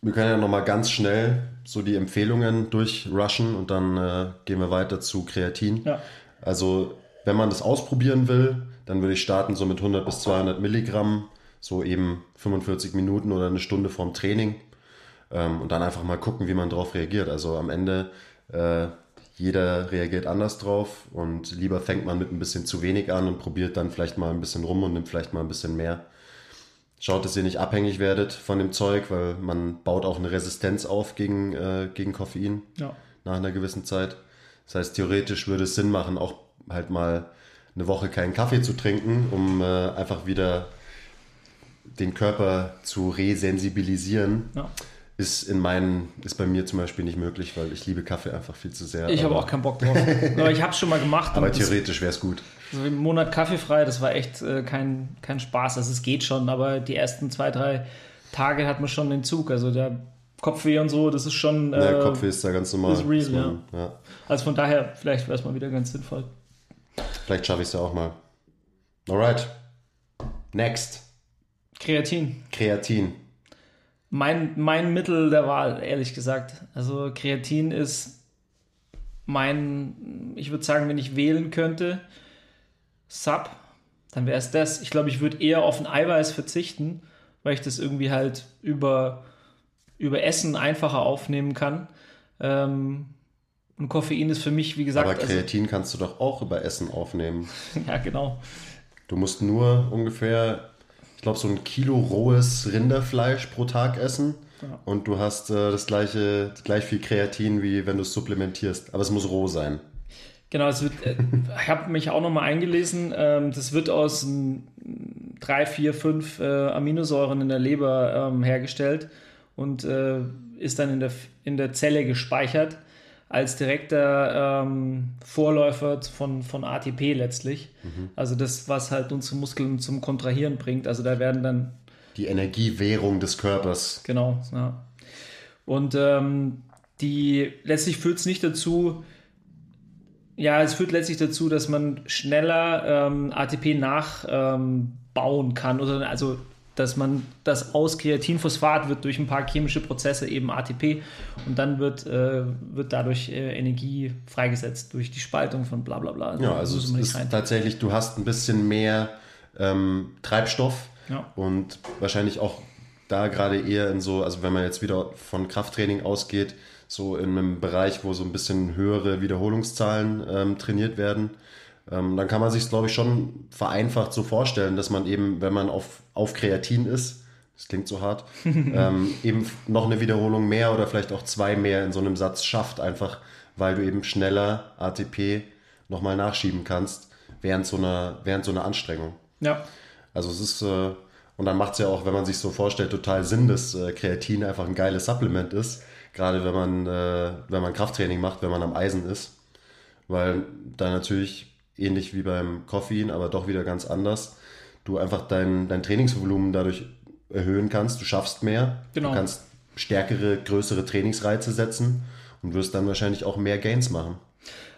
Wir können ja nochmal ganz schnell so die Empfehlungen durchrushen und dann äh, gehen wir weiter zu Kreatin. Ja. Also, wenn man das ausprobieren will, dann würde ich starten so mit 100 bis 200 Milligramm, so eben 45 Minuten oder eine Stunde vorm Training ähm, und dann einfach mal gucken, wie man drauf reagiert. Also am Ende, äh, jeder reagiert anders drauf und lieber fängt man mit ein bisschen zu wenig an und probiert dann vielleicht mal ein bisschen rum und nimmt vielleicht mal ein bisschen mehr. Schaut, dass ihr nicht abhängig werdet von dem Zeug, weil man baut auch eine Resistenz auf gegen, äh, gegen Koffein Ja. nach einer gewissen Zeit. Das heißt, theoretisch würde es Sinn machen, auch halt mal eine Woche keinen Kaffee zu trinken, um äh, einfach wieder den Körper zu resensibilisieren. Ja. Ist in meinen, ist bei mir zum Beispiel nicht möglich, weil ich liebe Kaffee einfach viel zu sehr. Ich habe auch keinen Bock drauf. Ich habe es schon mal gemacht. aber theoretisch wäre es gut. So im Monat kaffeefrei, das war echt äh, kein, kein Spaß. Also es geht schon, aber die ersten zwei, drei Tage hat man schon den Zug. Also der Kopfweh und so, das ist schon. Äh, Der Kopfweh ist da ganz normal. ist real, man, ja. Also von daher, vielleicht wäre es mal wieder ganz sinnvoll. Vielleicht schaffe ich es ja auch mal. Alright. Next. Kreatin. Kreatin. Mein, mein Mittel der Wahl, ehrlich gesagt. Also Kreatin ist mein, ich würde sagen, wenn ich wählen könnte, Sub, dann wäre es das. Ich glaube, ich würde eher auf ein Eiweiß verzichten, weil ich das irgendwie halt über, über Essen einfacher aufnehmen kann. Ähm, und Koffein ist für mich, wie gesagt, Aber also, Kreatin kannst du doch auch über Essen aufnehmen. ja genau. Du musst nur ungefähr, ich glaube, so ein Kilo rohes Rinderfleisch pro Tag essen. Und du hast äh, das gleiche, gleich viel Kreatin, wie wenn du es supplementierst. Aber es muss roh sein. Genau, es wird, äh, ich habe mich auch nochmal eingelesen, ähm, das wird aus drei, vier, fünf äh, Aminosäuren in der Leber ähm, hergestellt und äh, ist dann in der, in der Zelle gespeichert als direkter ähm, Vorläufer von, von ATP letztlich. Also das, was halt unsere Muskeln zum Kontrahieren bringt. Also da werden dann Die Energiewährung des Körpers. Genau, ja. Und ähm, die letztlich führt es nicht dazu, ja, es führt letztlich dazu, dass man schneller ähm, ATP nachbauen kann oder also dass man das aus Kreatinphosphat wird durch ein paar chemische Prozesse eben ATP und dann wird, äh, wird dadurch äh, Energie freigesetzt durch die Spaltung von bla bla bla. Ja, Da also es ist tatsächlich, du hast ein bisschen mehr ähm, Treibstoff Ja. und wahrscheinlich auch da gerade eher in so, also wenn man jetzt wieder von Krafttraining ausgeht, so in einem Bereich, wo so ein bisschen höhere Wiederholungszahlen ähm, trainiert werden, ähm, dann kann man sich glaube ich, schon vereinfacht so vorstellen, dass man eben, wenn man auf, auf Kreatin ist, das klingt so hart, ähm, eben noch eine Wiederholung mehr oder vielleicht auch zwei mehr in so einem Satz schafft, einfach weil du eben schneller ATP nochmal nachschieben kannst während so einer, während so einer Anstrengung. Ja, Also es ist, äh, und dann macht es ja auch, wenn man sich so vorstellt, total Sinn, dass äh, Kreatin einfach ein geiles Supplement ist. Gerade wenn man, äh, wenn man Krafttraining macht, wenn man am Eisen ist. Weil da natürlich ähnlich wie beim Koffein, aber doch wieder ganz anders, du einfach dein, dein Trainingsvolumen dadurch erhöhen kannst. Du schaffst mehr. Genau. Du kannst stärkere, größere Trainingsreize setzen und wirst dann wahrscheinlich auch mehr Gains machen.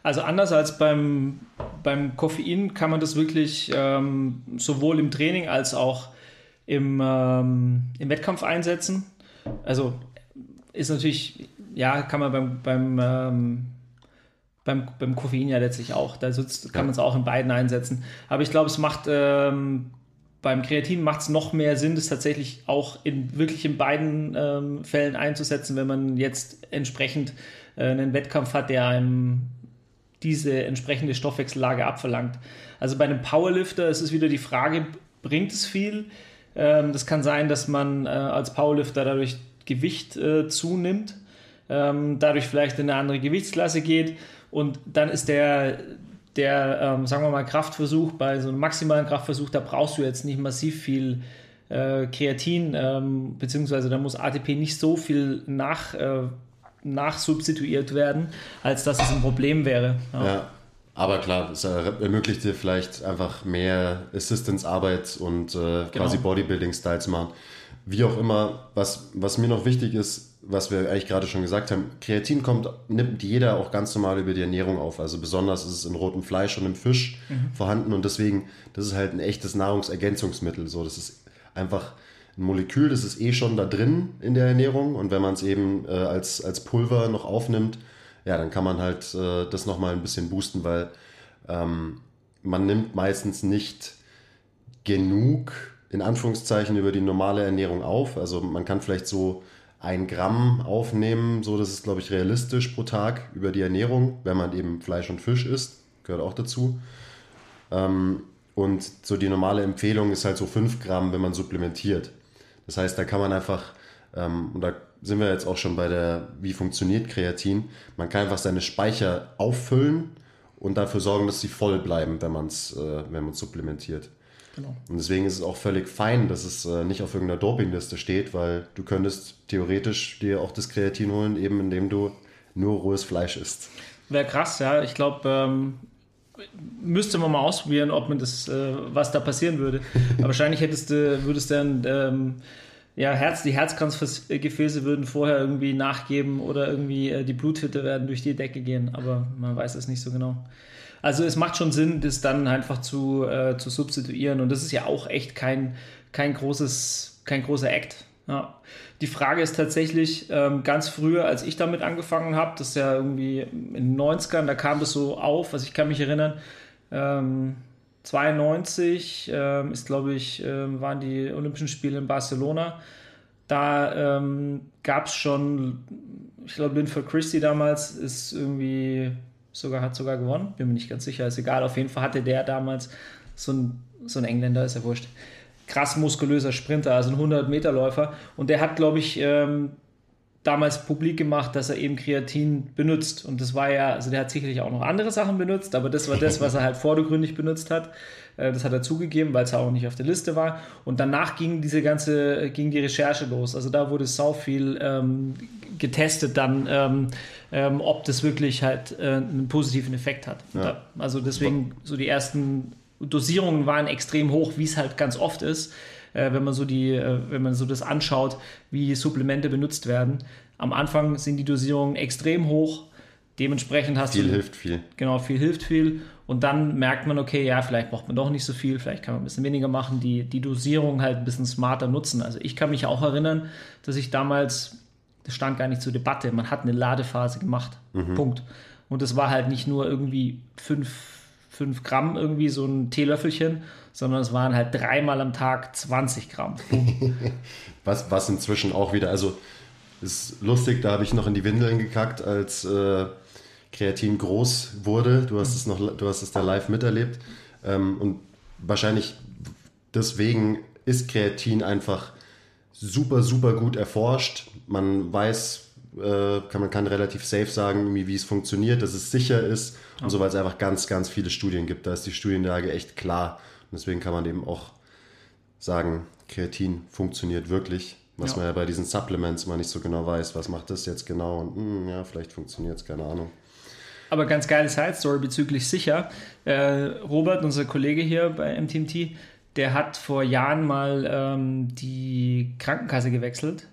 Also anders als beim, beim Koffein kann man das wirklich ähm, sowohl im Training als auch im, ähm, im Wettkampf einsetzen. Also ist natürlich, ja, kann man beim, beim, ähm, beim, beim Koffein ja letztlich auch. Da sitzt, kann man es auch in beiden einsetzen. Aber ich glaube, es macht ähm, beim Kreatin macht es noch mehr Sinn, das tatsächlich auch in wirklich in beiden ähm, Fällen einzusetzen, wenn man jetzt entsprechend äh, einen Wettkampf hat, der einem diese entsprechende Stoffwechsellage abverlangt. Also bei einem Powerlifter ist es wieder die Frage, bringt es viel? Ähm, das kann sein, dass man äh, als Powerlifter dadurch Gewicht äh, zunimmt, ähm, dadurch vielleicht in eine andere Gewichtsklasse geht und dann ist der, der ähm, sagen wir mal, Kraftversuch, bei so einem maximalen Kraftversuch, da brauchst du jetzt nicht massiv viel äh, Kreatin, ähm, beziehungsweise da muss ATP nicht so viel nach, äh, nachsubstituiert werden, als dass es ein Problem wäre. Ja. Ja. Aber klar, es ermöglicht dir vielleicht einfach mehr Assistance-Arbeit und äh, quasi Bodybuilding-Styles machen. Wie auch immer, was, was mir noch wichtig ist, was wir eigentlich gerade schon gesagt haben, Kreatin kommt, nimmt jeder auch ganz normal über die Ernährung auf. Also besonders ist es in rotem Fleisch und im Fisch vorhanden und deswegen, das ist halt ein echtes Nahrungsergänzungsmittel. So, das ist einfach ein Molekül, das ist eh schon da drin in der Ernährung und wenn man es eben äh, als, als Pulver noch aufnimmt, ja, dann kann man halt äh, das nochmal ein bisschen boosten, weil ähm, man nimmt meistens nicht genug, in Anführungszeichen, über die normale Ernährung auf. Also man kann vielleicht so ein Gramm aufnehmen, so das ist, glaube ich, realistisch pro Tag über die Ernährung, wenn man eben Fleisch und Fisch isst, gehört auch dazu. Ähm, und so die normale Empfehlung ist halt so 5 Gramm, wenn man supplementiert. Das heißt, da kann man einfach, ähm, und da sind wir jetzt auch schon bei der, wie funktioniert Kreatin, man kann einfach seine Speicher auffüllen und dafür sorgen, dass sie voll bleiben, wenn man es äh, wenn supplementiert. Genau. Und deswegen ist es auch völlig fein, dass es äh, nicht auf irgendeiner Dopingliste steht, weil du könntest theoretisch dir auch das Kreatin holen, eben indem du nur rohes Fleisch isst. Wäre krass, ja. Ich glaube, ähm, müsste man mal ausprobieren, ob man das, äh, was da passieren würde. Aber wahrscheinlich hättest du, würdest du dann, ähm, ja, Herz, die Herzkranzgefäße würden vorher irgendwie nachgeben oder irgendwie äh, die Bluthütte werden durch die Decke gehen, aber man weiß es nicht so genau. Also es macht schon Sinn, das dann einfach zu, äh, zu substituieren und das ist ja auch echt kein, kein, großes, kein großer Act. Ja. Die Frage ist tatsächlich, ähm, ganz früher, als ich damit angefangen habe, das ist ja irgendwie in den 90ern, da kam das so auf, also ich kann mich erinnern, ähm, 92 ähm, ist, glaube ich, ähm, waren die Olympischen Spiele in Barcelona. Da ähm, gab es schon, ich glaube, Linford Christie damals ist irgendwie sogar, hat sogar gewonnen, bin mir nicht ganz sicher, ist egal. Auf jeden Fall hatte der damals so ein, so ein Engländer, ist ja wurscht, krass muskulöser Sprinter, also ein 100-Meter-Läufer. Und der hat, glaube ich, ähm, damals publik gemacht, dass er eben Kreatin benutzt. Und das war ja, also der hat sicherlich auch noch andere Sachen benutzt, aber das war das, was er halt vordergründig benutzt hat. Äh, Das hat er zugegeben, weil es auch nicht auf der Liste war. Und danach ging diese ganze, ging die Recherche los. Also da wurde sau viel ähm, getestet dann, ähm, ähm, ob das wirklich halt äh, einen positiven Effekt hat. Ja. Also deswegen so die ersten Dosierungen waren extrem hoch, wie es halt ganz oft ist, äh, wenn man so die, äh, wenn man so das anschaut, wie Supplemente benutzt werden. Am Anfang sind die Dosierungen extrem hoch. Dementsprechend hast Viel du hilft viel. genau viel hilft viel und dann merkt man, okay, ja, vielleicht braucht man doch nicht so viel, vielleicht kann man ein bisschen weniger machen, die, die Dosierung halt ein bisschen smarter nutzen. Also ich kann mich auch erinnern, dass ich damals, das stand gar nicht zur Debatte, man hat eine Ladephase gemacht. Punkt. Und das war halt nicht nur irgendwie fünf, fünf Gramm irgendwie so ein Teelöffelchen, sondern es waren halt dreimal am Tag 20 Gramm. Was, was inzwischen auch wieder, also ist lustig, da habe ich noch in die Windeln gekackt, als äh, Kreatin groß wurde. Du hast es noch, du hast es da live miterlebt. Ähm, und wahrscheinlich deswegen ist Kreatin einfach super, super gut erforscht. Man weiß, äh, kann, man kann relativ safe sagen, wie es funktioniert, dass es sicher ist und so, weil es einfach ganz, ganz viele Studien gibt. Da ist die Studienlage echt klar. Und deswegen kann man eben auch sagen, Kreatin funktioniert wirklich. Was Ja. man ja bei diesen Supplements mal nicht so genau weiß. Was macht das jetzt genau? Und hm, ja, vielleicht funktioniert es, keine Ahnung. Aber ganz geile Side Story bezüglich sicher. Äh, Robert, unser Kollege hier bei MTMT, der hat vor Jahren mal ähm, die Krankenkasse gewechselt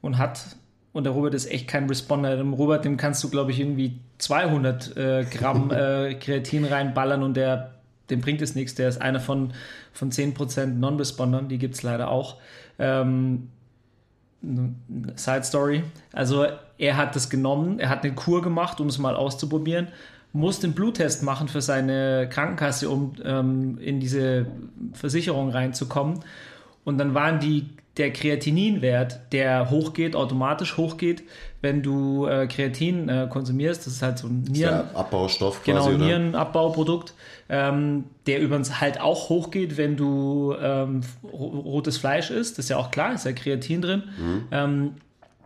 und hat, und der Robert ist echt kein Responder, dem Robert, dem kannst du, glaube ich, irgendwie 200 äh, Gramm äh, Kreatin reinballern und der, dem bringt es nichts. Der ist einer von, von 10% Non-Respondern, die gibt es leider auch. Ähm, Side Story. Also er hat das genommen, er hat eine Kur gemacht, um es mal auszuprobieren, muss den Bluttest machen für seine Krankenkasse, um ähm, in diese Versicherung reinzukommen. Und dann waren die der Kreatininwert, der hochgeht, automatisch hochgeht, wenn du äh, Kreatin äh, konsumierst. Das ist halt so ein Nieren Abbaustoff quasi. Genau, Nierenabbauprodukt, ähm, der übrigens halt auch hochgeht, wenn du ähm, rotes Fleisch isst. Das ist ja auch klar, ist ja Kreatin drin. Mhm. Ähm,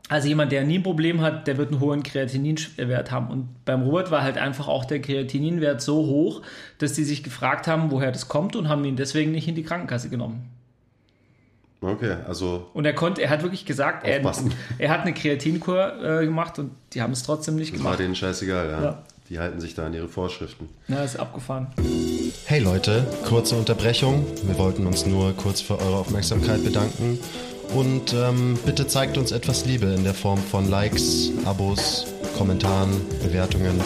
also jemand, der nie ein Problem hat, der wird einen hohen Kreatininwert haben. Und beim Robert war halt einfach auch der Kreatininwert so hoch, dass die sich gefragt haben, woher das kommt und haben ihn deswegen nicht in die Krankenkasse genommen. Okay, also. Und er konnte, er hat wirklich gesagt, er, er, hat eine Kreatinkur äh, gemacht und die haben es trotzdem nicht das gemacht. War denen scheißegal, ja. ja. Die halten sich da an ihre Vorschriften. Ja, ist abgefahren. Hey Leute, kurze Unterbrechung. Wir wollten uns nur kurz für eure Aufmerksamkeit bedanken. Und ähm, bitte zeigt uns etwas Liebe in der Form von Likes, Abos, Kommentaren, Bewertungen,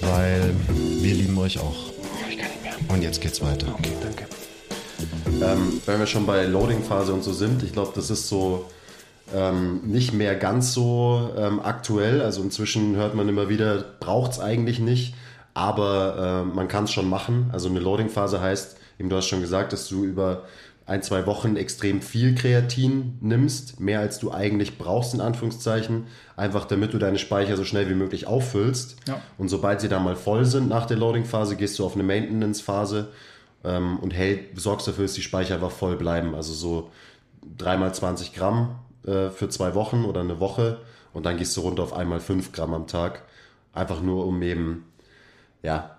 weil wir lieben euch auch. Ich kann nicht mehr. Und jetzt geht's weiter. Okay, danke. Ähm, wenn wir schon bei Loading-Phase und so sind, ich glaube, das ist so ähm, nicht mehr ganz so ähm, aktuell. Also inzwischen hört man immer wieder, braucht es eigentlich nicht, aber äh, man kann es schon machen. Also eine Loading-Phase heißt, eben du hast schon gesagt, dass du über ein, zwei Wochen extrem viel Kreatin nimmst, mehr als du eigentlich brauchst, in Anführungszeichen, einfach damit du deine Speicher so schnell wie möglich auffüllst. Ja. Und sobald sie dann mal voll sind nach der Loading-Phase, gehst du auf eine Maintenance-Phase ähm, und hält, sorgst dafür, dass die Speicher einfach voll bleiben. Also so dreimal 20 Gramm äh, für zwei Wochen oder eine Woche und dann gehst du runter auf einmal 5 Gramm am Tag. Einfach nur um eben, ja,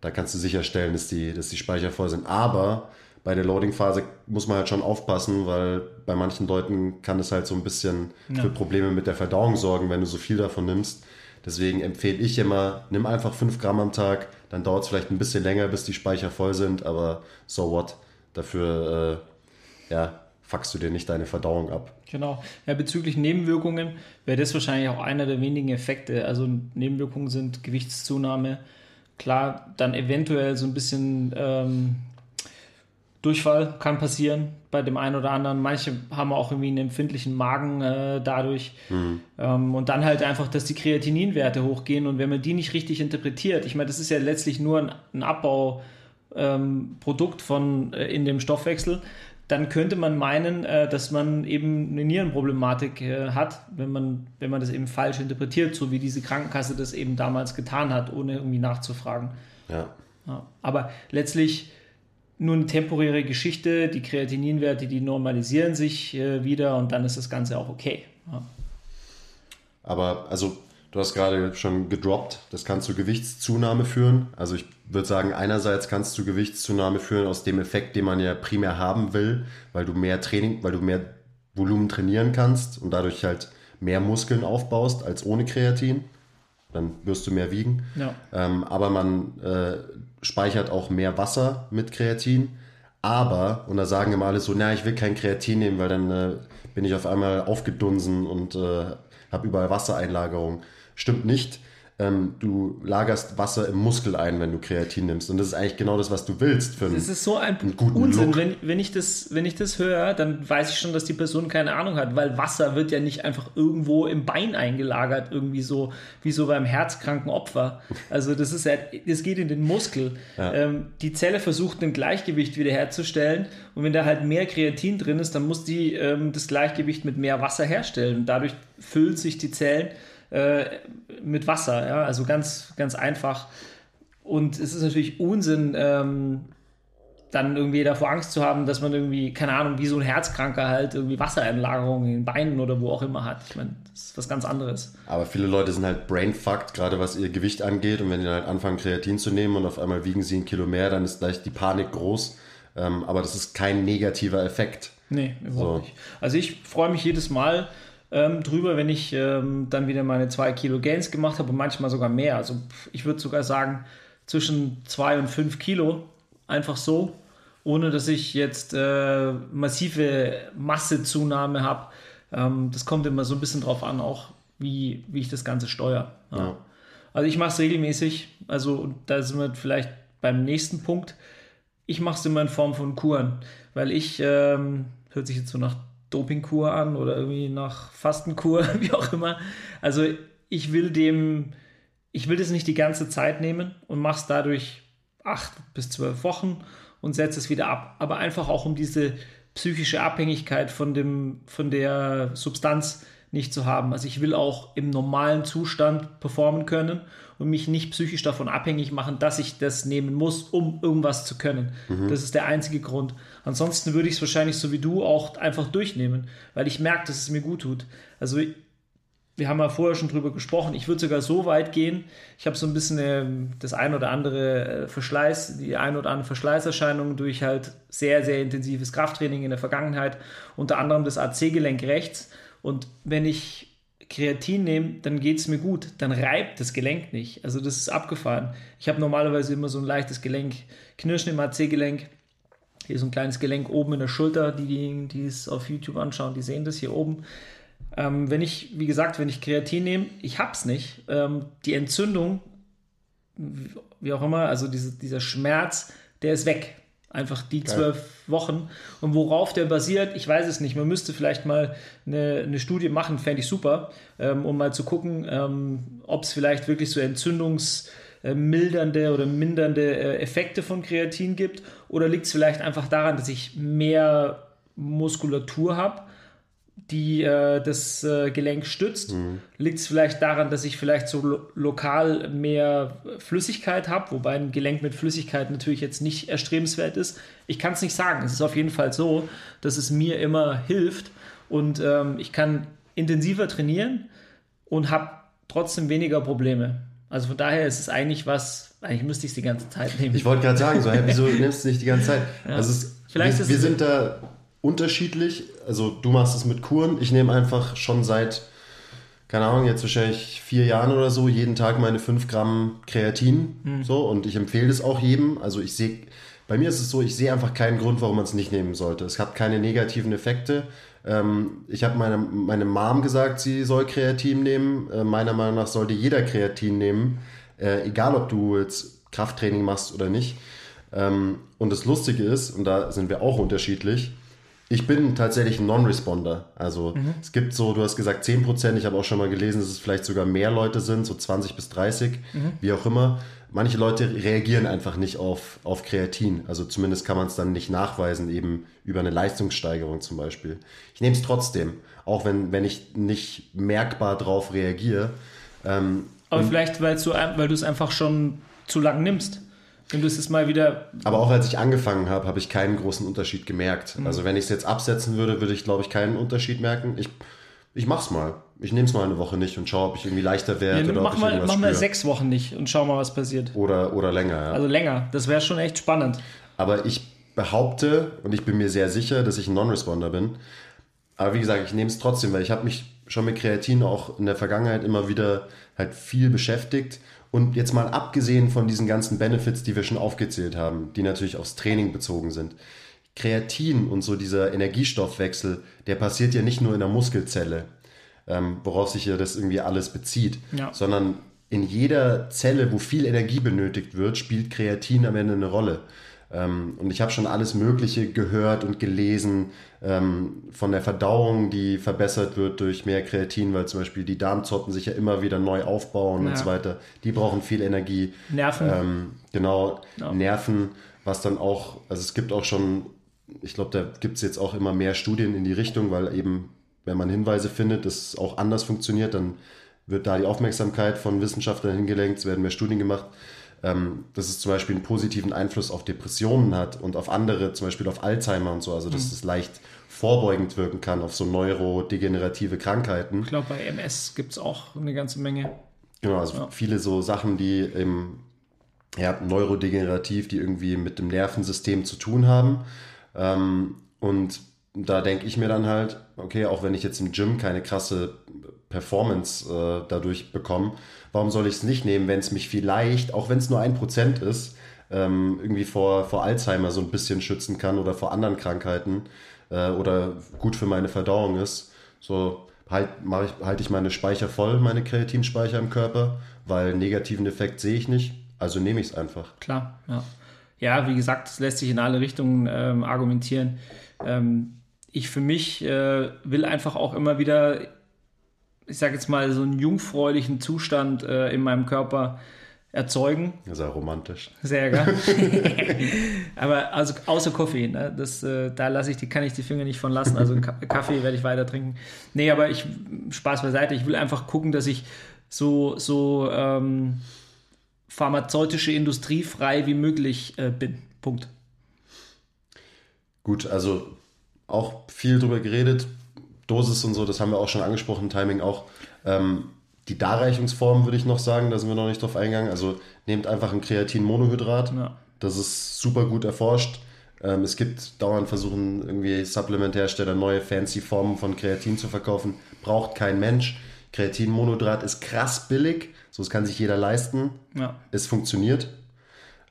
da kannst du sicherstellen, dass die, dass die Speicher voll sind. Aber bei der Loading-Phase muss man halt schon aufpassen, weil bei manchen Leuten kann es halt so ein bisschen ja. für Probleme mit der Verdauung sorgen, wenn du so viel davon nimmst. Deswegen empfehle ich immer, nimm einfach 5 Gramm am Tag, dann dauert es vielleicht ein bisschen länger, bis die Speicher voll sind, aber so what. Dafür, äh, ja, fuckst du dir nicht deine Verdauung ab. Genau. Ja, bezüglich Nebenwirkungen wäre das wahrscheinlich auch einer der wenigen Effekte. Also Nebenwirkungen sind Gewichtszunahme, klar, dann eventuell so ein bisschen ähm, Durchfall kann passieren bei dem einen oder anderen. Manche haben auch irgendwie einen empfindlichen Magen äh, dadurch. Mhm. Ähm, und dann halt einfach, dass die Kreatininwerte hochgehen. Und wenn man die nicht richtig interpretiert, ich meine, das ist ja letztlich nur ein, ein Abbauprodukt ähm, von äh, in dem Stoffwechsel, dann könnte man meinen, äh, dass man eben eine Nierenproblematik äh, hat, wenn man, wenn man das eben falsch interpretiert, so wie diese Krankenkasse das eben damals getan hat, ohne irgendwie nachzufragen. Ja. ja. Aber letztlich nur eine temporäre Geschichte. Die Kreatininwerte, die normalisieren sich äh, wieder und dann ist das Ganze auch okay. Ja. Aber also du hast gerade schon gedroppt, das kann zu Gewichtszunahme führen. Also ich würde sagen, einerseits kannst du Gewichtszunahme führen aus dem Effekt, den man ja primär haben will, weil du mehr Training, weil du mehr Volumen trainieren kannst und dadurch halt mehr Muskeln aufbaust als ohne Kreatin dann wirst du mehr wiegen. Ja. Ähm, aber man äh, speichert auch mehr Wasser mit Kreatin. Aber, und da sagen immer alle so, na, ich will kein Kreatin nehmen, weil dann äh, bin ich auf einmal aufgedunsen und äh, habe überall Wassereinlagerung. Stimmt nicht ähm, du lagerst Wasser im Muskel ein, wenn du Kreatin nimmst. Und das ist eigentlich genau das, was du willst für einen, Das ist so ein einen guten Unsinn. Wenn, wenn, ich das, wenn ich das höre, dann weiß ich schon, dass die Person keine Ahnung hat, weil Wasser wird ja nicht einfach irgendwo im Bein eingelagert, irgendwie so wie so beim herzkranken Opfer. Also das ist ja, das geht in den Muskel. Ja. Ähm, die Zelle versucht ein Gleichgewicht wiederherzustellen und wenn da halt mehr Kreatin drin ist, dann muss die ähm, das Gleichgewicht mit mehr Wasser herstellen und dadurch füllt sich die Zellen äh, mit Wasser. Ja? Also ganz, ganz einfach. Und es ist natürlich Unsinn, ähm, dann irgendwie davor Angst zu haben, dass man irgendwie, keine Ahnung, wie so ein Herzkranker halt irgendwie Wassereinlagerungen in den Beinen oder wo auch immer hat. Ich meine, das ist was ganz anderes. Aber viele Leute sind halt brainfucked, gerade was ihr Gewicht angeht. Und wenn die dann halt anfangen, Kreatin zu nehmen und auf einmal wiegen sie ein Kilo mehr, dann ist gleich die Panik groß. Ähm, aber das ist kein negativer Effekt. Nee, überhaupt so. nicht. Also ich freue mich jedes Mal, ähm, drüber, wenn ich ähm, dann wieder meine zwei Kilo Gains gemacht habe und manchmal sogar mehr. Also ich würde sogar sagen zwischen zwei und fünf Kilo, einfach so. ohne dass ich jetzt äh, massive Massezunahme habe. Ähm, das kommt immer so ein bisschen drauf an, auch wie, wie ich das Ganze steuere. Ja. Ja. Also ich mache es regelmäßig. Also da sind wir vielleicht beim nächsten Punkt. Ich mache es immer in Form von Kuren, weil ich, ähm, hört sich jetzt so nach Dopingkur an oder irgendwie nach Fastenkur, wie auch immer. Also ich will dem, ich will das nicht die ganze Zeit nehmen und mache es dadurch acht bis zwölf Wochen und setze es wieder ab. Aber einfach auch um diese psychische Abhängigkeit von, dem, von der Substanz nicht zu haben. Also ich will auch im normalen Zustand performen können und mich nicht psychisch davon abhängig machen, dass ich das nehmen muss, um irgendwas zu können. Mhm. Das ist der einzige Grund. Ansonsten würde ich es wahrscheinlich so wie du auch einfach durchnehmen, weil ich merke, dass es mir gut tut. Also wir haben ja vorher schon drüber gesprochen, ich würde sogar so weit gehen, ich habe so ein bisschen äh, das ein oder andere äh, Verschleiß, die ein oder andere Verschleißerscheinung durch halt sehr, sehr intensives Krafttraining in der Vergangenheit, unter anderem das AC-Gelenk rechts. Und wenn ich Kreatin nehme, dann geht es mir gut, dann reibt das Gelenk nicht. Also das ist abgefahren. Ich habe normalerweise immer so ein leichtes Gelenk, Knirschen im AC-Gelenk. Hier so ein kleines Gelenk oben in der Schulter, die, die, es auf YouTube anschauen, die sehen das hier oben ähm, wenn ich, wie gesagt, wenn ich Kreatin nehme, ich hab's nicht. Ähm, die Entzündung, wie auch immer, also diese, dieser Schmerz, der ist weg. Einfach die zwölf Wochen. Und worauf der basiert, ich weiß es nicht. Man müsste vielleicht mal eine, eine Studie machen, fände ich super, ähm, um mal zu gucken, ähm, ob es vielleicht wirklich so entzündungsmildernde oder mindernde äh, Effekte von Kreatin gibt. Oder liegt es vielleicht einfach daran, dass ich mehr Muskulatur habe die äh, das äh, Gelenk stützt. Mhm. Liegt es vielleicht daran, dass ich vielleicht so lo lokal mehr Flüssigkeit habe, wobei ein Gelenk mit Flüssigkeit natürlich jetzt nicht erstrebenswert ist. Ich kann es nicht sagen. Es ist auf jeden Fall so, dass es mir immer hilft und ähm, ich kann intensiver trainieren und habe trotzdem weniger Probleme. Also von daher ist es eigentlich was, eigentlich müsste ich es die ganze Zeit nehmen. Ich wollte gerade sagen, so, hey, wieso nimmst du es nicht die ganze Zeit? Ja. Also es, Vielleicht wir, wir sind da unterschiedlich. Also du machst es mit Kuren. Ich nehme einfach schon seit, keine Ahnung, jetzt wahrscheinlich vier Jahren oder so, jeden Tag meine 5 Gramm Kreatin. Mhm. So, und ich empfehle es auch jedem. Also ich sehe, bei mir ist es so, ich sehe einfach keinen Grund, warum man es nicht nehmen sollte. Es hat keine negativen Effekte. Ähm, ich habe meine, meine Mom gesagt, sie soll Kreatin nehmen. Äh, meiner Meinung nach sollte jeder Kreatin nehmen. Äh, egal, ob du jetzt Krafttraining machst oder nicht. Ähm, und das Lustige ist, und da sind wir auch unterschiedlich, ich bin tatsächlich ein Non-Responder. Also mhm. es gibt so, du hast gesagt 10%, ich habe auch schon mal gelesen, dass es vielleicht sogar mehr Leute sind, so 20 bis 30, mhm. wie auch immer. Manche Leute reagieren einfach nicht auf, auf Kreatin. Also zumindest kann man es dann nicht nachweisen, eben über eine Leistungssteigerung zum Beispiel. Ich nehme es trotzdem, auch wenn, wenn ich nicht merkbar drauf reagiere. Ähm, Aber vielleicht, weil du, weil du es einfach schon zu lang nimmst. Und das ist mal wieder. Aber auch als ich angefangen habe, habe ich keinen großen Unterschied gemerkt. Mhm. Also wenn ich es jetzt absetzen würde, würde ich, glaube ich, keinen Unterschied merken. Ich, ich mach's mal. Ich nehme es mal eine Woche nicht und schaue, ob ich irgendwie leichter werde ja, oder mach ob ich mal, irgendwas Mach mal sechs Wochen nicht und schau mal, was passiert. Oder, oder länger, ja. Also länger. Das wäre schon echt spannend. Aber ich behaupte und ich bin mir sehr sicher, dass ich ein Non-Responder bin. Aber wie gesagt, ich nehme es trotzdem, weil ich habe mich schon mit Kreatin auch in der Vergangenheit immer wieder halt viel beschäftigt und jetzt mal abgesehen von diesen ganzen Benefits, die wir schon aufgezählt haben, die natürlich aufs Training bezogen sind. Kreatin und so dieser Energiestoffwechsel, der passiert ja nicht nur in der Muskelzelle, ähm, worauf sich ja das irgendwie alles bezieht, ja. sondern in jeder Zelle, wo viel Energie benötigt wird, spielt Kreatin am Ende eine Rolle. Ähm, und ich habe schon alles Mögliche gehört und gelesen ähm, von der Verdauung, die verbessert wird durch mehr Kreatin, weil zum Beispiel die Darmzotten sich ja immer wieder neu aufbauen ja. und so weiter. Die brauchen viel Energie. Nerven. Ähm, genau, ja. Nerven, was dann auch, also es gibt auch schon, ich glaube, da gibt es jetzt auch immer mehr Studien in die Richtung, weil eben, wenn man Hinweise findet, dass es auch anders funktioniert, dann wird da die Aufmerksamkeit von Wissenschaftlern hingelenkt, es werden mehr Studien gemacht ähm, dass es zum Beispiel einen positiven Einfluss auf Depressionen hat und auf andere, zum Beispiel auf Alzheimer und so, also dass mhm. es leicht vorbeugend wirken kann auf so neurodegenerative Krankheiten. Ich glaube, bei MS gibt es auch eine ganze Menge. Genau, also ja. viele so Sachen, die im ja, neurodegenerativ, die irgendwie mit dem Nervensystem zu tun haben. Ähm, und da denke ich mir dann halt, okay, auch wenn ich jetzt im Gym keine krasse Performance äh, dadurch bekomme, warum soll ich es nicht nehmen, wenn es mich vielleicht, auch wenn es nur ein Prozent ist, ähm, irgendwie vor, vor Alzheimer so ein bisschen schützen kann oder vor anderen Krankheiten äh, oder gut für meine Verdauung ist. So halt, ich, halte ich meine Speicher voll, meine Kreatinspeicher im Körper, weil negativen Effekt sehe ich nicht, also nehme ich es einfach. Klar, ja. Ja, wie gesagt, es lässt sich in alle Richtungen ähm, argumentieren. Ähm, ich für mich äh, will einfach auch immer wieder, ich sage jetzt mal, so einen jungfräulichen Zustand äh, in meinem Körper erzeugen. Sehr romantisch. Sehr, gell? Aber also außer Koffein, ne? das, äh, da lasse ich die, kann ich die Finger nicht von lassen. Also Kaffee werde ich weiter trinken. Nee, aber ich, Spaß beiseite, ich will einfach gucken, dass ich so, so ähm, pharmazeutische Industrie frei wie möglich äh, bin. Punkt. Gut, also auch viel drüber geredet. Dosis und so, das haben wir auch schon angesprochen, Timing auch. Ähm, die Darreichungsform würde ich noch sagen, da sind wir noch nicht drauf eingegangen. Also nehmt einfach ein Kreatin-Monohydrat. Ja. Das ist super gut erforscht. Ähm, es gibt dauernd versuchen irgendwie Supplementhersteller neue fancy Formen von Kreatin zu verkaufen. Braucht kein Mensch. Kreatin-Monohydrat ist krass billig. So, es kann sich jeder leisten. Ja. Es funktioniert.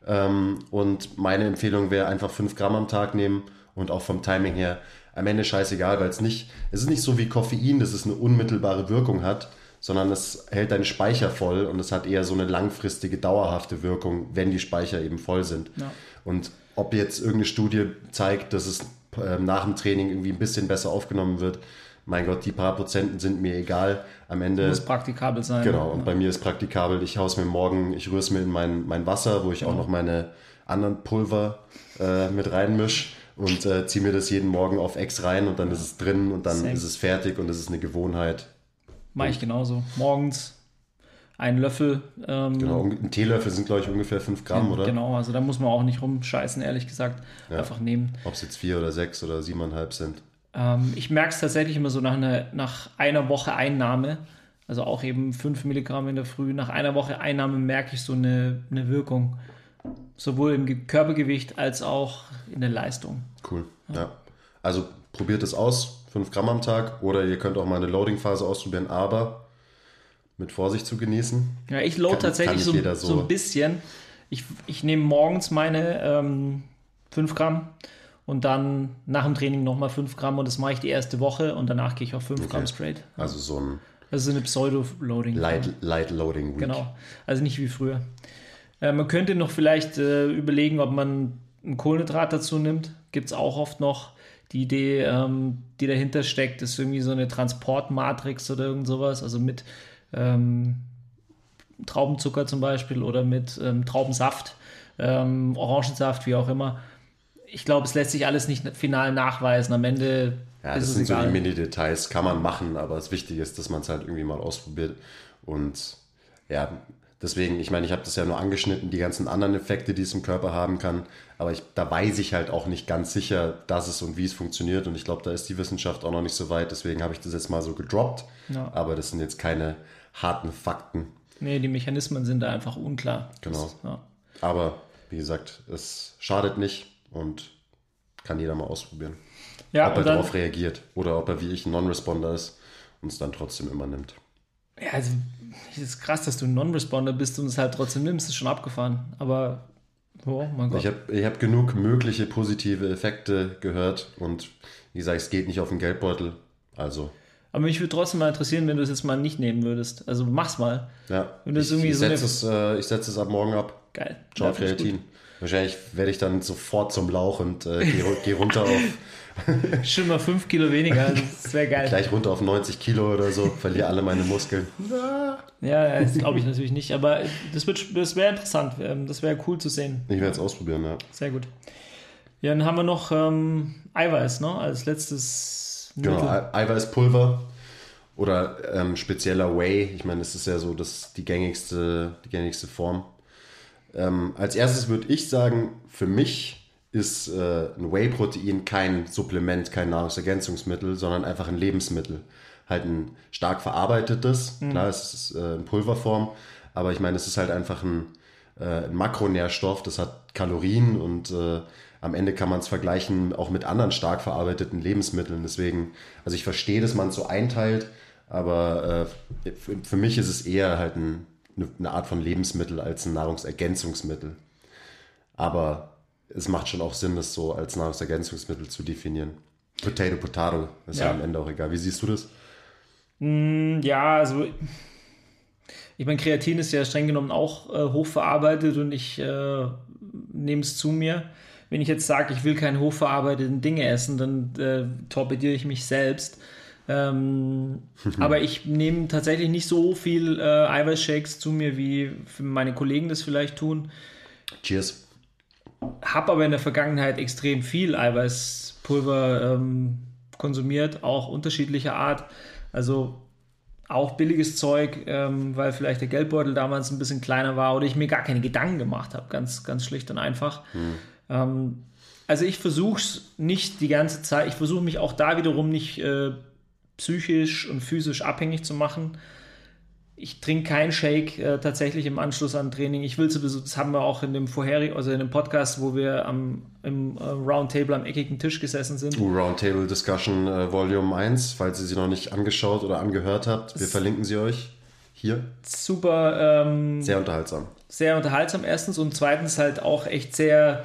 Ähm, und meine Empfehlung wäre einfach 5 Gramm am Tag nehmen und auch vom Timing her am Ende scheißegal, weil es nicht, es ist nicht so wie Koffein, dass es eine unmittelbare Wirkung hat, sondern es hält deinen Speicher voll und es hat eher so eine langfristige, dauerhafte Wirkung, wenn die Speicher eben voll sind. Ja. Und ob jetzt irgendeine Studie zeigt, dass es äh, nach dem Training irgendwie ein bisschen besser aufgenommen wird, mein Gott, die paar Prozenten sind mir egal. Am Ende. Muss praktikabel sein. Genau, und ja. bei mir ist praktikabel. Ich haue es mir morgen, ich rühre es mir in mein, mein Wasser, wo ich ja. auch noch meine anderen Pulver äh, mit reinmische und äh, ziehe mir das jeden Morgen auf Ex rein und dann ist es drin und dann Same. ist es fertig und es ist eine Gewohnheit. Mache ich genauso. Morgens einen Löffel. Ähm, genau, ein Teelöffel sind, glaube ich, ungefähr 5 Gramm, oder? Genau, also da muss man auch nicht rumscheißen, ehrlich gesagt. Ja. Einfach nehmen. Ob es jetzt 4 oder 6 oder 7,5 sind. Ähm, ich merke es tatsächlich immer so nach, eine, nach einer Woche Einnahme, also auch eben 5 Milligramm in der Früh, nach einer Woche Einnahme merke ich so eine, eine Wirkung sowohl im Körpergewicht als auch in der Leistung. Cool, ja. ja. Also probiert es aus, 5 Gramm am Tag oder ihr könnt auch mal eine Loading-Phase ausprobieren, aber mit Vorsicht zu genießen. Ja, ich load kann, tatsächlich kann so, so, ein bisschen. Ich, ich nehme morgens meine ähm, 5 Gramm und dann nach dem Training nochmal 5 Gramm und das mache ich die erste Woche und danach gehe ich auf 5 okay. Gramm straight. Also so ein also eine Pseudo-Loading. Light, Light Loading Week. Genau, also nicht wie früher. Äh, man könnte noch vielleicht äh, überlegen, ob man ein Kohlenhydrat dazu nimmt. Gibt es auch oft noch. Die Idee, ähm, die dahinter steckt, ist irgendwie so eine Transportmatrix oder irgend sowas. Also mit ähm, Traubenzucker zum Beispiel oder mit ähm, Traubensaft, ähm, Orangensaft, wie auch immer. Ich glaube, es lässt sich alles nicht final nachweisen. Am Ende ja, das sind egal. so die Mini-Details, kann man machen, aber das Wichtige ist, dass man es halt irgendwie mal ausprobiert. Und ja, Deswegen, ich meine, ich habe das ja nur angeschnitten, die ganzen anderen Effekte, die es im Körper haben kann. Aber ich, da weiß ich halt auch nicht ganz sicher, dass es und wie es funktioniert. Und ich glaube, da ist die Wissenschaft auch noch nicht so weit. Deswegen habe ich das jetzt mal so gedroppt. Ja. Aber das sind jetzt keine harten Fakten. Nee, die Mechanismen sind da einfach unklar. Genau. Das, ja. Aber wie gesagt, es schadet nicht und kann jeder mal ausprobieren. Ja, ob er darauf reagiert oder ob er wie ich ein Non-Responder ist und es dann trotzdem immer nimmt. Ja, also es ist krass, dass du ein Non-Responder bist und es halt trotzdem nimmst, ist schon abgefahren. Aber, oh mein Gott. Ich habe hab genug mögliche positive Effekte gehört und wie gesagt, es geht nicht auf den Geldbeutel. Also. Aber mich würde trotzdem mal interessieren, wenn du es jetzt mal nicht nehmen würdest. Also mach's mal. Ja. Ich, ich, so setze es, äh, setz es ab morgen ab. Geil. Ciao, ja, Kreatin. Wahrscheinlich werde ich dann sofort zum Lauch und äh, gehe geh runter auf Schon mal 5 Kilo weniger, das wäre geil. Gleich runter auf 90 Kilo oder so, verliere alle meine Muskeln. Ja, das glaube ich natürlich nicht, aber das, das wäre interessant, ähm, das wäre cool zu sehen. Ich werde es ausprobieren, ja. Sehr gut. Ja, dann haben wir noch ähm, Eiweiß, ne, als letztes Mittel. Genau, Eiweißpulver oder ähm, spezieller Whey. Ich meine, das ist ja so das, die, gängigste, die gängigste Form. Ähm, als erstes würde ich sagen, für mich ist äh, ein Whey-Protein kein Supplement, kein Nahrungsergänzungsmittel, sondern einfach ein Lebensmittel. Halt ein stark verarbeitetes, mhm. klar, es ist äh, in Pulverform, aber ich meine, es ist halt einfach ein, äh, ein Makronährstoff, das hat Kalorien und äh, am Ende kann man es vergleichen auch mit anderen stark verarbeiteten Lebensmitteln. Deswegen, also ich verstehe, dass man es so einteilt, aber äh, für, für, mich ist es eher halt ein, eine Art von Lebensmittel als ein Nahrungsergänzungsmittel. Aber es macht schon auch Sinn, das so als Nahrungsergänzungsmittel zu definieren. Potato, Potato, ist ja, ja am Ende auch egal. Wie siehst du das? Mm, ja, also ich meine, Kreatin ist ja streng genommen auch äh, hochverarbeitet und ich äh, nehme es zu mir. Wenn ich jetzt sage, ich will keine hochverarbeiteten Dinge essen, dann äh, torpediere ich mich selbst. Ähm, aber ich nehme tatsächlich nicht so viel äh, Eiweißshakes zu mir, wie meine Kollegen das vielleicht tun. Cheers. Habe aber in der Vergangenheit extrem viel Eiweißpulver ähm, konsumiert, auch unterschiedlicher Art. Also auch billiges Zeug, ähm, weil vielleicht der Geldbeutel damals ein bisschen kleiner war oder ich mir gar keine Gedanken gemacht habe, ganz, ganz schlicht und einfach. Mhm. Ähm, also ich versuche es nicht die ganze Zeit, ich versuche mich auch da wiederum nicht äh, psychisch und physisch abhängig zu machen. Ich trinke keinen Shake äh, tatsächlich im Anschluss an Training. Ich will sowieso, das haben wir auch in dem vorherigen, also in dem Podcast, wo wir am, im äh, Roundtable am eckigen Tisch gesessen sind. Uh, Roundtable Discussion äh, Volume 1, falls ihr sie noch nicht angeschaut oder angehört habt. Wir verlinken sie euch hier. Super. Ähm, sehr unterhaltsam. Sehr unterhaltsam erstens und zweitens halt auch echt sehr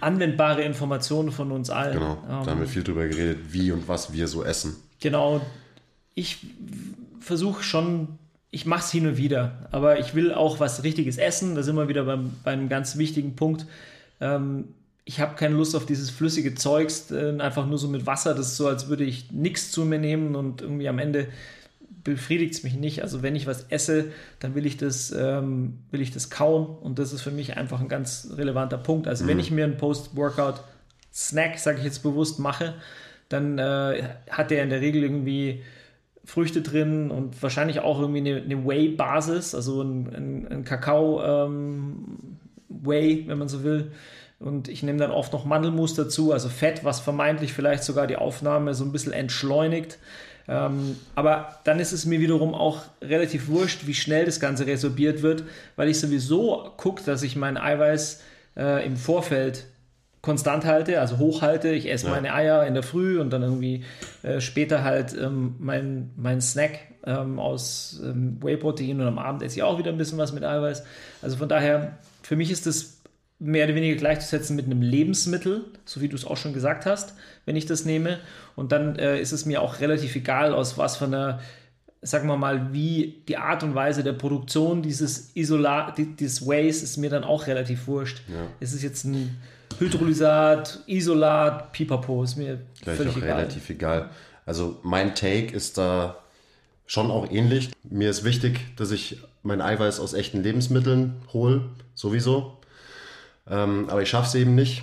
anwendbare Informationen von uns allen. Genau, da haben wir ähm, viel drüber geredet, wie und was wir so essen. Genau. Ich versuche schon, ich mache es hin und wieder, aber ich will auch was Richtiges essen. Da sind wir wieder beim, bei einem ganz wichtigen Punkt. Ähm, ich habe keine Lust auf dieses flüssige Zeugs, äh, einfach nur so mit Wasser. Das ist so, als würde ich nichts zu mir nehmen und irgendwie am Ende befriedigt es mich nicht. Also wenn ich was esse, dann will ich das, ähm, will ich das kaum und das ist für mich einfach ein ganz relevanter Punkt. Also mhm. wenn ich mir einen Post-Workout-Snack, sage ich jetzt bewusst, mache, dann äh, hat der in der Regel irgendwie Früchte drin und wahrscheinlich auch irgendwie eine, eine Whey-Basis, also ein, ein, ein Kakao-Whey, ähm, wenn man so will. Und ich nehme dann oft noch Mandelmus dazu, also Fett, was vermeintlich vielleicht sogar die Aufnahme so ein bisschen entschleunigt. Ähm, aber dann ist es mir wiederum auch relativ wurscht, wie schnell das Ganze resorbiert wird, weil ich sowieso gucke, dass ich mein Eiweiß äh, im Vorfeld konstant halte, also hochhalte. Ich esse ja. meine Eier in der Früh und dann irgendwie äh, später halt ähm, mein, mein Snack ähm, aus ähm, Whey-Protein und am Abend esse ich auch wieder ein bisschen was mit Eiweiß. Also von daher, für mich ist das mehr oder weniger gleichzusetzen mit einem Lebensmittel, so wie du es auch schon gesagt hast, wenn ich das nehme. Und dann äh, ist es mir auch relativ egal, aus was von einer sagen wir mal, wie die Art und Weise der Produktion dieses Isolat, dieses Ways ist mir dann auch relativ wurscht. Ja. Es ist jetzt ein Hydrolysat, Isolat, Pipapo, ist mir Gleich völlig auch egal. relativ egal. Also mein Take ist da schon auch ähnlich. Mir ist wichtig, dass ich mein Eiweiß aus echten Lebensmitteln hole, sowieso. Ähm, aber ich schaffe es eben nicht,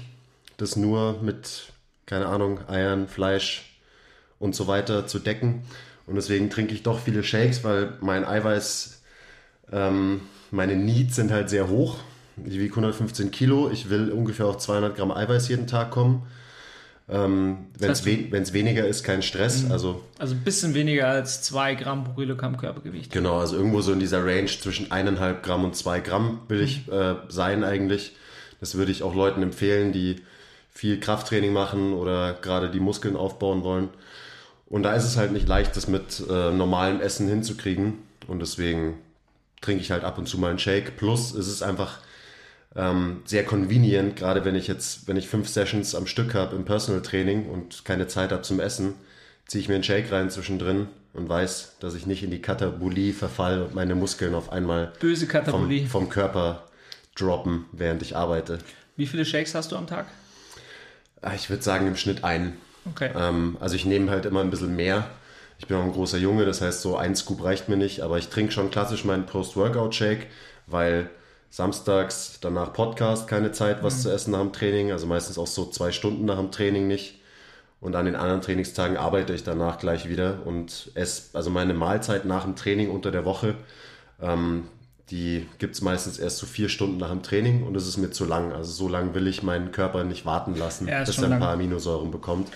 das nur mit, keine Ahnung, Eiern, Fleisch und so weiter zu decken. Und deswegen trinke ich doch viele Shakes, weil mein Eiweiß, ähm, meine Needs sind halt sehr hoch. Ich wiege 115 Kilo, ich will ungefähr auf 200 Gramm Eiweiß jeden Tag kommen. Ähm, Wenn es we weniger ist, kein Stress. Mhm. Also, also ein bisschen weniger als 2 Gramm pro Kilogramm Körpergewicht. Genau, also irgendwo so in dieser Range zwischen 1,5 Gramm und 2 Gramm will ich mhm. äh, sein eigentlich. Das würde ich auch Leuten empfehlen, die viel Krafttraining machen oder gerade die Muskeln aufbauen wollen. Und da ist es halt nicht leicht, das mit äh, normalem Essen hinzukriegen. Und deswegen trinke ich halt ab und zu mal einen Shake. Plus ist es einfach ähm, sehr convenient, gerade wenn ich jetzt, wenn ich fünf Sessions am Stück habe im Personal Training und keine Zeit habe zum Essen, ziehe ich mir einen Shake rein zwischendrin und weiß, dass ich nicht in die Katabolie verfall und meine Muskeln auf einmal Böse vom, vom Körper droppen, während ich arbeite. Wie viele Shakes hast du am Tag? Ah, ich würde sagen im Schnitt einen. Okay. Ähm, also ich nehme halt immer ein bisschen mehr. Ich bin auch ein großer Junge, das heißt so ein Scoop reicht mir nicht, aber ich trinke schon klassisch meinen Post-Workout-Shake, weil samstags danach Podcast keine Zeit, was mhm. zu essen nach dem Training, also meistens auch so zwei Stunden nach dem Training nicht. Und an den anderen Trainingstagen arbeite ich danach gleich wieder und esse, also meine Mahlzeit nach dem Training unter der Woche, ähm, die gibt es meistens erst so vier Stunden nach dem Training und es ist mir zu lang. Also so lange will ich meinen Körper nicht warten lassen, ja, bis er ein lang. paar Aminosäuren bekommt.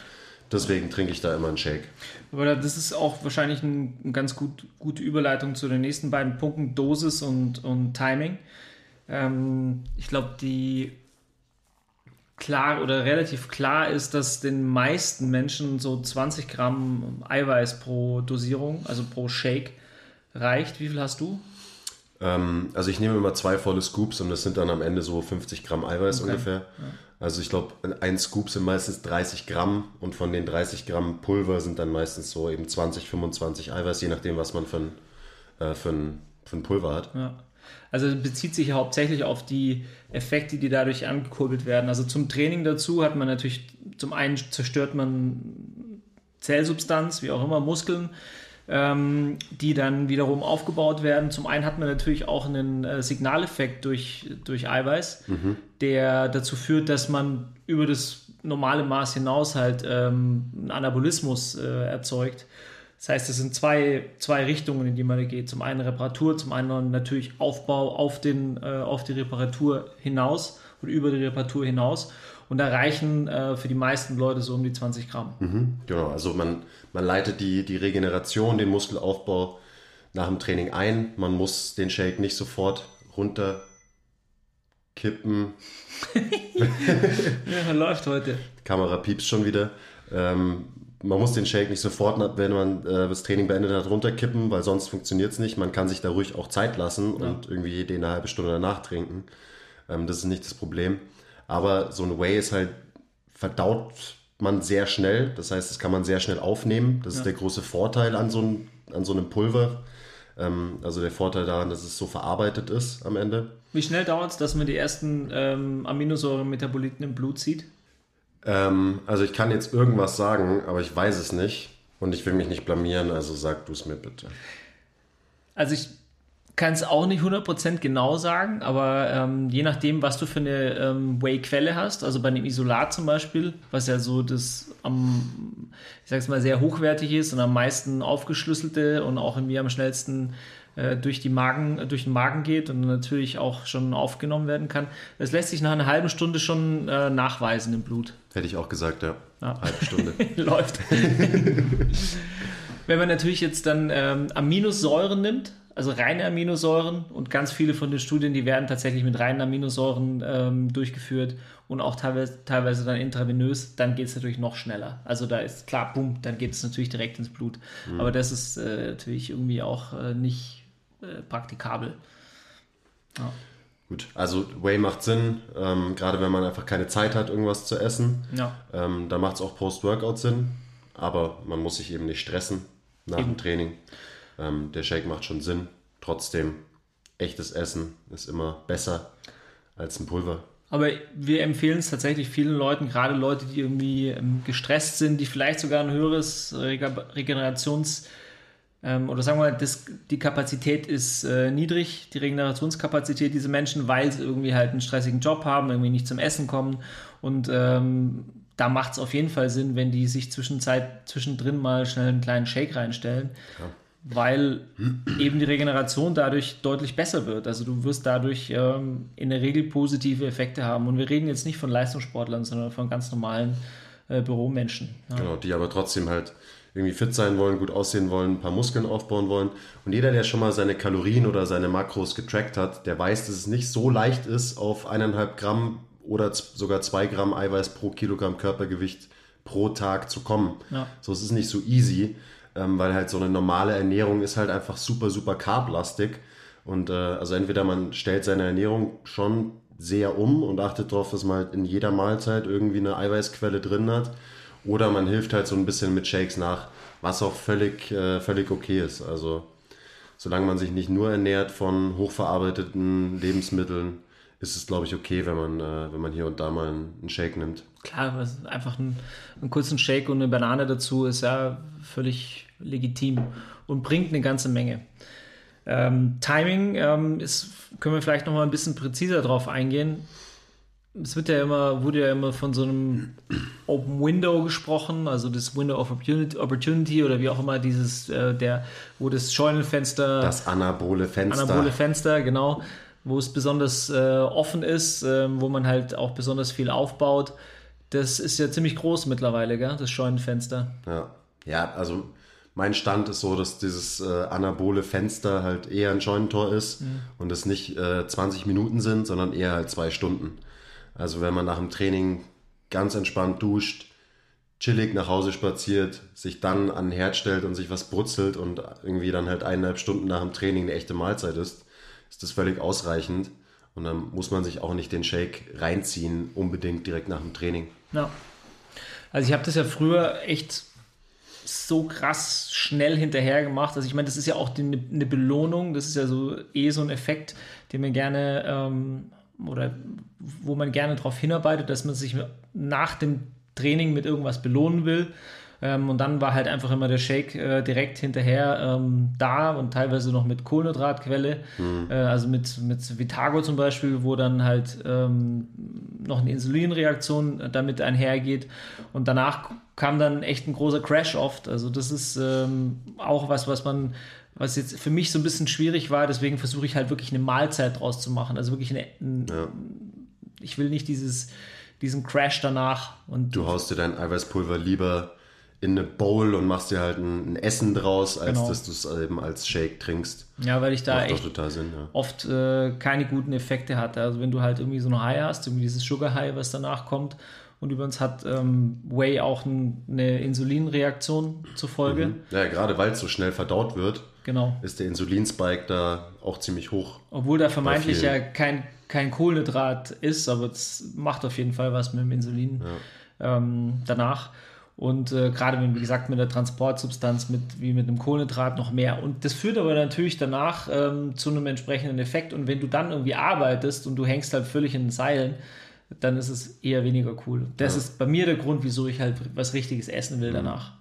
Deswegen trinke ich da immer einen Shake. Aber das ist auch wahrscheinlich eine ein ganz gut, gute Überleitung zu den nächsten beiden Punkten, Dosis und, und Timing. Ähm, ich glaube, die klar oder relativ klar ist, dass den meisten Menschen so 20 Gramm Eiweiß pro Dosierung, also pro Shake, reicht. Wie viel hast du? Ähm, also ich nehme immer zwei volle Scoops und das sind dann am Ende so 50 Gramm Eiweiß okay. ungefähr. Ja. Also ich glaube, ein Scoop sind meistens 30 Gramm und von den 30 Gramm Pulver sind dann meistens so eben 20, 25 Eiweiß, je nachdem, was man für ein, äh, für ein, für ein Pulver hat. Ja. Also bezieht sich hauptsächlich auf die Effekte, die dadurch angekurbelt werden. Also zum Training dazu hat man natürlich, zum einen zerstört man Zellsubstanz, wie auch immer, Muskeln, ähm, die dann wiederum aufgebaut werden. Zum einen hat man natürlich auch einen äh, Signaleffekt durch, durch Eiweiß, mhm. der dazu führt, dass man über das normale Maß hinaus halt ähm, einen Anabolismus äh, erzeugt. Das heißt, es sind zwei, zwei Richtungen, in die man geht. Zum einen Reparatur, zum anderen natürlich Aufbau auf, den, äh, auf die Reparatur hinaus und über die Reparatur hinaus. Und da reichen äh, für die meisten Leute so um die 20 Gramm. Mhm, genau, also man, man leitet die, die Regeneration, den Muskelaufbau nach dem Training ein. Man muss den Shake nicht sofort runter kippen. ja, läuft heute. Kamera piepst schon wieder. Ähm, man muss den Shake nicht sofort, wenn man äh, das Training beendet hat, runterkippen, weil sonst funktioniert es nicht. Man kann sich da ruhig auch Zeit lassen ja. und irgendwie den eine halbe Stunde danach trinken. Ähm, das ist nicht das Problem. Aber so ein Whey ist halt, verdaut man sehr schnell. Das heißt, das kann man sehr schnell aufnehmen. Das ja. ist der große Vorteil an so, ein, an so einem Pulver. Ähm, also der Vorteil daran, dass es so verarbeitet ist am Ende. Wie schnell dauert es, dass man die ersten ähm, Aminosäuren-Metaboliten im Blut sieht? Ähm, also ich kann jetzt irgendwas sagen, aber ich weiß es nicht und ich will mich nicht blamieren, also sag du es mir bitte. Also ich kann es auch nicht 100% genau sagen, aber ähm, je nachdem, was du für eine ähm, Whey-Quelle hast, also bei einem Isolat zum Beispiel, was ja so das am, ich sag's mal, sehr hochwertig ist und am meisten aufgeschlüsselte und auch mir am schnellsten äh, durch, die Magen, durch den Magen geht und natürlich auch schon aufgenommen werden kann. Das lässt sich nach einer halben Stunde schon äh, nachweisen im Blut. Hätte ich auch gesagt, ja. ja. Halbe Stunde. Läuft. Wenn man natürlich jetzt dann ähm, Aminosäuren nimmt, also reine Aminosäuren und ganz viele von den Studien, die werden tatsächlich mit reinen Aminosäuren ähm, durchgeführt und auch teilweise, teilweise dann intravenös, dann geht es natürlich noch schneller. Also da ist klar, bumm, dann geht es natürlich direkt ins Blut. Mhm. Aber das ist äh, natürlich irgendwie auch äh, nicht äh, praktikabel. Ja. Gut, also Whey macht Sinn, ähm, gerade wenn man einfach keine Zeit hat, irgendwas zu essen. Ja. Ähm, da macht es auch Post-Workout Sinn, aber man muss sich eben nicht stressen nach eben. dem Training. Ähm, der Shake macht schon Sinn. Trotzdem, echtes Essen ist immer besser als ein Pulver. Aber wir empfehlen es tatsächlich vielen Leuten, gerade Leute, die irgendwie ähm, gestresst sind, die vielleicht sogar ein höheres Regenerations- ähm, oder sagen wir mal, das, die Kapazität ist äh, niedrig, die Regenerationskapazität dieser Menschen, weil sie irgendwie halt einen stressigen Job haben, irgendwie nicht zum Essen kommen. Und ähm, da macht es auf jeden Fall Sinn, wenn die sich zwischenzeit, zwischendrin mal schnell einen kleinen Shake reinstellen. Ja. Weil eben die Regeneration dadurch deutlich besser wird. Also du wirst dadurch ähm, in der Regel positive Effekte haben. Und wir reden jetzt nicht von Leistungssportlern, sondern von ganz normalen äh, Büromenschen. Ja. Genau, die aber trotzdem halt irgendwie fit sein wollen, gut aussehen wollen, ein paar Muskeln aufbauen wollen. Und jeder, der schon mal seine Kalorien oder seine Makros getrackt hat, der weiß, dass es nicht so leicht ist, auf eineinhalb Gramm oder sogar zwei Gramm Eiweiß pro Kilogramm Körpergewicht pro Tag zu kommen. Ja. So, es ist nicht so easy, ähm, weil halt so eine normale Ernährung ist halt einfach super, super carblastig. Und äh, also entweder man stellt seine Ernährung schon sehr um und achtet darauf, dass man halt in jeder Mahlzeit irgendwie eine Eiweißquelle drin hat oder man hilft halt so ein bisschen mit Shakes nach, was auch völlig, äh, völlig okay ist. Also solange man sich nicht nur ernährt von hochverarbeiteten Lebensmitteln, ist es, glaube ich, okay, wenn man, äh, wenn man hier und da mal einen, Shake nimmt. Klar, einfach ein, einen kurzen Shake und eine Banane dazu ist ja völlig legitim und bringt eine ganze Menge. Ähm, Timing ähm, ist, können wir vielleicht noch mal ein bisschen präziser drauf eingehen es wird ja immer, wurde ja immer von so einem Open Window gesprochen, also das Window of Opportunity oder wie auch immer dieses, äh, der, wo das Scheunenfenster. Das anabole Fenster. Anabole Fenster, genau, wo es besonders äh, offen ist, äh, wo man halt auch besonders viel aufbaut. Das ist ja ziemlich groß mittlerweile, gell? das Scheunenfenster. Ja, ja also mein Stand ist so, dass dieses äh, anabole Fenster halt eher ein Scheunentor ist mhm. und es nicht äh, 20 Minuten sind, sondern eher halt zwei Stunden. Also wenn man nach dem Training ganz entspannt duscht, chillig nach Hause spaziert, sich dann an den Herd stellt und sich was brutzelt und irgendwie dann halt eineinhalb Stunden nach dem Training eine echte Mahlzeit ist, ist das völlig ausreichend. Und dann muss man sich auch nicht den Shake reinziehen, unbedingt direkt nach dem Training. Ja. Also ich habe das ja früher echt so krass schnell hinterher gemacht. Also ich meine, das ist ja auch eine Belohnung, das ist ja so eh so ein Effekt, den man gerne ähm, oder wo man gerne darauf hinarbeitet, dass man sich nach dem Training mit irgendwas belohnen will. Ähm, und dann war halt einfach immer der Shake äh, direkt hinterher ähm, da und teilweise noch mit Kohlenhydratquelle, mhm. äh, also mit, mit Vitago zum Beispiel, wo dann halt ähm, noch eine Insulinreaktion damit einhergeht. Und danach kam dann echt ein großer Crash oft. Also das ist ähm, auch was, was man was jetzt für mich so ein bisschen schwierig war, deswegen versuche ich halt wirklich eine Mahlzeit draus zu machen. Also wirklich eine, ein, ja. ich will nicht dieses, diesen Crash danach. Und du haust dir dein Eiweißpulver lieber in eine Bowl und machst dir halt ein, ein Essen draus, als genau. dass du es eben als Shake trinkst. Ja, weil ich da echt Sinn, ja. oft äh, keine guten Effekte hatte. Also wenn du halt irgendwie so ein High hast, irgendwie dieses Sugar High, was danach kommt, und übrigens hat ähm, Whey auch ein, eine Insulinreaktion zur Folge. Mhm. Ja, gerade weil es so schnell verdaut wird, genau. ist der Insulinspike da auch ziemlich hoch. Obwohl da vermeintlich ja kein, kein Kohlenhydrat ist, aber es macht auf jeden Fall was mit dem Insulin ja. ähm, danach. Und äh, gerade, wie gesagt, mit der Transportsubstanz, mit, wie mit einem Kohlenhydrat noch mehr. Und das führt aber natürlich danach ähm, zu einem entsprechenden Effekt. Und wenn du dann irgendwie arbeitest und du hängst halt völlig in den Seilen, dann ist es eher weniger cool. Das ja. ist bei mir der Grund, wieso ich halt was Richtiges essen will mhm. danach.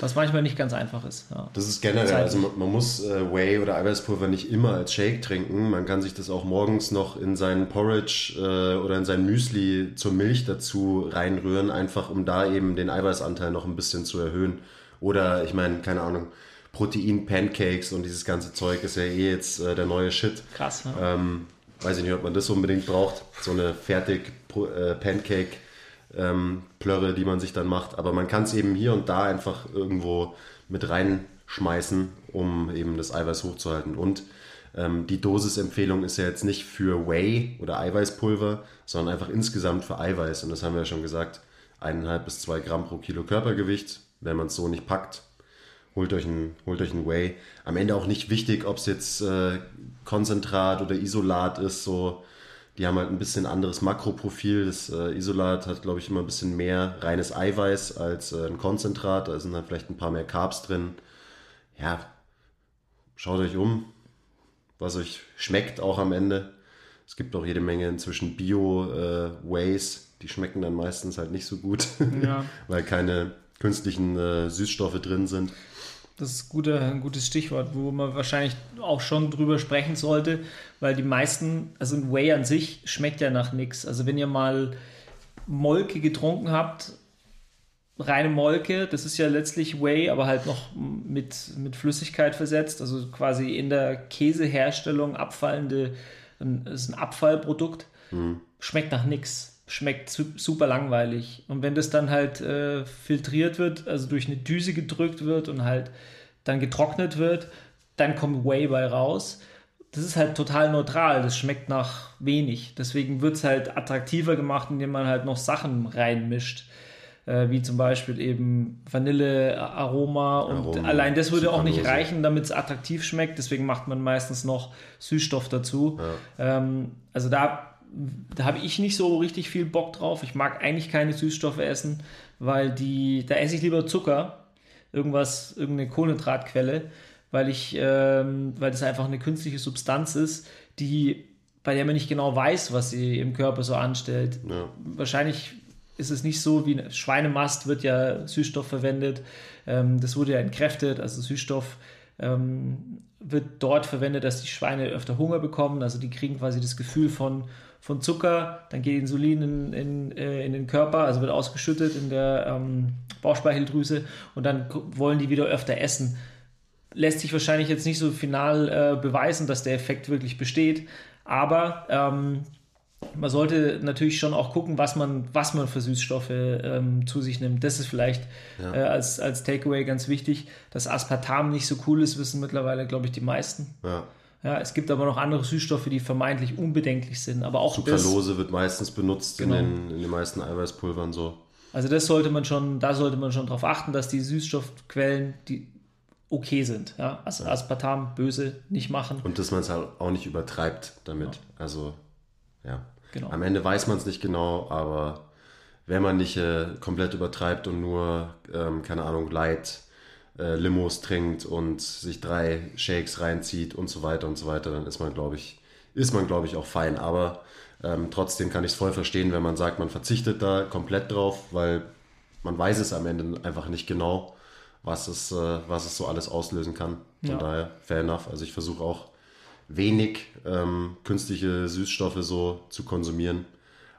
Was manchmal nicht ganz einfach ist. Ja. Das ist generell, also man, man muss äh, Whey oder Eiweißpulver nicht immer als Shake trinken. Man kann sich das auch morgens noch in seinen Porridge äh, oder in sein Müsli zur Milch dazu reinrühren, einfach um da eben den Eiweißanteil noch ein bisschen zu erhöhen. Oder ich meine, keine Ahnung, Protein-Pancakes und dieses ganze Zeug ist ja eh jetzt äh, der neue Shit. Krass. Ja. Ähm, weiß ich nicht, ob man das unbedingt braucht. So eine fertig äh, Pancake ähm, Plörre, die man sich dann macht. Aber man kann es eben hier und da einfach irgendwo mit reinschmeißen, um eben das Eiweiß hochzuhalten. Und ähm, die Dosisempfehlung ist ja jetzt nicht für Whey oder Eiweißpulver, sondern einfach insgesamt für Eiweiß. Und das haben wir ja schon gesagt, eineinhalb bis zwei Gramm pro Kilo Körpergewicht. Wenn man es so nicht packt, holt euch ein, holt euch ein Whey. Am Ende auch nicht wichtig, ob es jetzt äh, Konzentrat oder Isolat ist, so die haben halt ein bisschen anderes Makroprofil. Das äh, Isolat hat, glaube ich, immer ein bisschen mehr reines Eiweiß als äh, ein Konzentrat. Da sind halt vielleicht ein paar mehr Carbs drin. Ja, schaut euch um, was euch schmeckt auch am Ende. Es gibt auch jede Menge inzwischen Bio-Ways. Äh, die schmecken dann meistens halt nicht so gut, ja. weil keine künstlichen äh, Süßstoffe drin sind. Das ist gute, ein gutes Stichwort, wo man wahrscheinlich auch schon drüber sprechen sollte, weil die meisten, also ein Whey an sich schmeckt ja nach nichts. Also wenn ihr mal Molke getrunken habt, reine Molke, das ist ja letztlich Whey, aber halt noch mit, mit Flüssigkeit versetzt, also quasi in der Käseherstellung abfallende, das ist ein Abfallprodukt, mhm. schmeckt nach nichts schmeckt super langweilig. Und wenn das dann halt äh, filtriert wird, also durch eine Düse gedrückt wird und halt dann getrocknet wird, dann kommt Whey bei raus. Das ist halt total neutral, das schmeckt nach wenig. Deswegen wird es halt attraktiver gemacht, indem man halt noch Sachen reinmischt. Äh, wie zum Beispiel eben Vanillearoma und Aroma, allein das würde auch nicht reichen, damit es attraktiv schmeckt. Deswegen macht man meistens noch Süßstoff dazu. Ja. Ähm, also da da habe ich nicht so richtig viel Bock drauf. Ich mag eigentlich keine Süßstoffe essen, weil die, da esse ich lieber Zucker, irgendwas, irgendeine Kohlenhydratquelle, weil ich, ähm, weil das einfach eine künstliche Substanz ist, die, bei der man nicht genau weiß, was sie im Körper so anstellt. Ja. Wahrscheinlich ist es nicht so wie Schweinemast wird ja Süßstoff verwendet. Ähm, das wurde ja entkräftet, also Süßstoff ähm, wird dort verwendet, dass die Schweine öfter Hunger bekommen. Also die kriegen quasi das Gefühl von von Zucker, dann geht Insulin in, in, äh, in den Körper, also wird ausgeschüttet in der ähm, Bauchspeicheldrüse und dann wollen die wieder öfter essen. Lässt sich wahrscheinlich jetzt nicht so final äh, beweisen, dass der Effekt wirklich besteht, aber ähm, man sollte natürlich schon auch gucken, was man, was man für Süßstoffe ähm, zu sich nimmt. Das ist vielleicht ja. äh, als, als Takeaway ganz wichtig. Dass Aspartam nicht so cool ist, wissen mittlerweile, glaube ich, die meisten. Ja. Ja, es gibt aber noch andere Süßstoffe, die vermeintlich unbedenklich sind. Aber auch Sucralose das, wird meistens benutzt genau. in, den, in den meisten Eiweißpulvern so. Also das sollte man schon, da sollte man schon darauf achten, dass die Süßstoffquellen, die okay sind. Ja? Also Aspartam, böse, nicht machen. Und dass man es halt auch nicht übertreibt damit. Ja. Also, ja. Genau. Am Ende weiß man es nicht genau, aber wenn man nicht äh, komplett übertreibt und nur, ähm, keine Ahnung, Light äh, Limos trinkt und sich drei Shakes reinzieht und so weiter und so weiter, dann ist man, glaube ich, ist man, glaube ich, auch fein. Aber ähm, trotzdem kann ich es voll verstehen, wenn man sagt, man verzichtet da komplett drauf, weil man weiß es am Ende einfach nicht genau, was es, äh, was es so alles auslösen kann. Von Ja. daher, fair enough. Also ich versuche auch wenig ähm, künstliche Süßstoffe so zu konsumieren.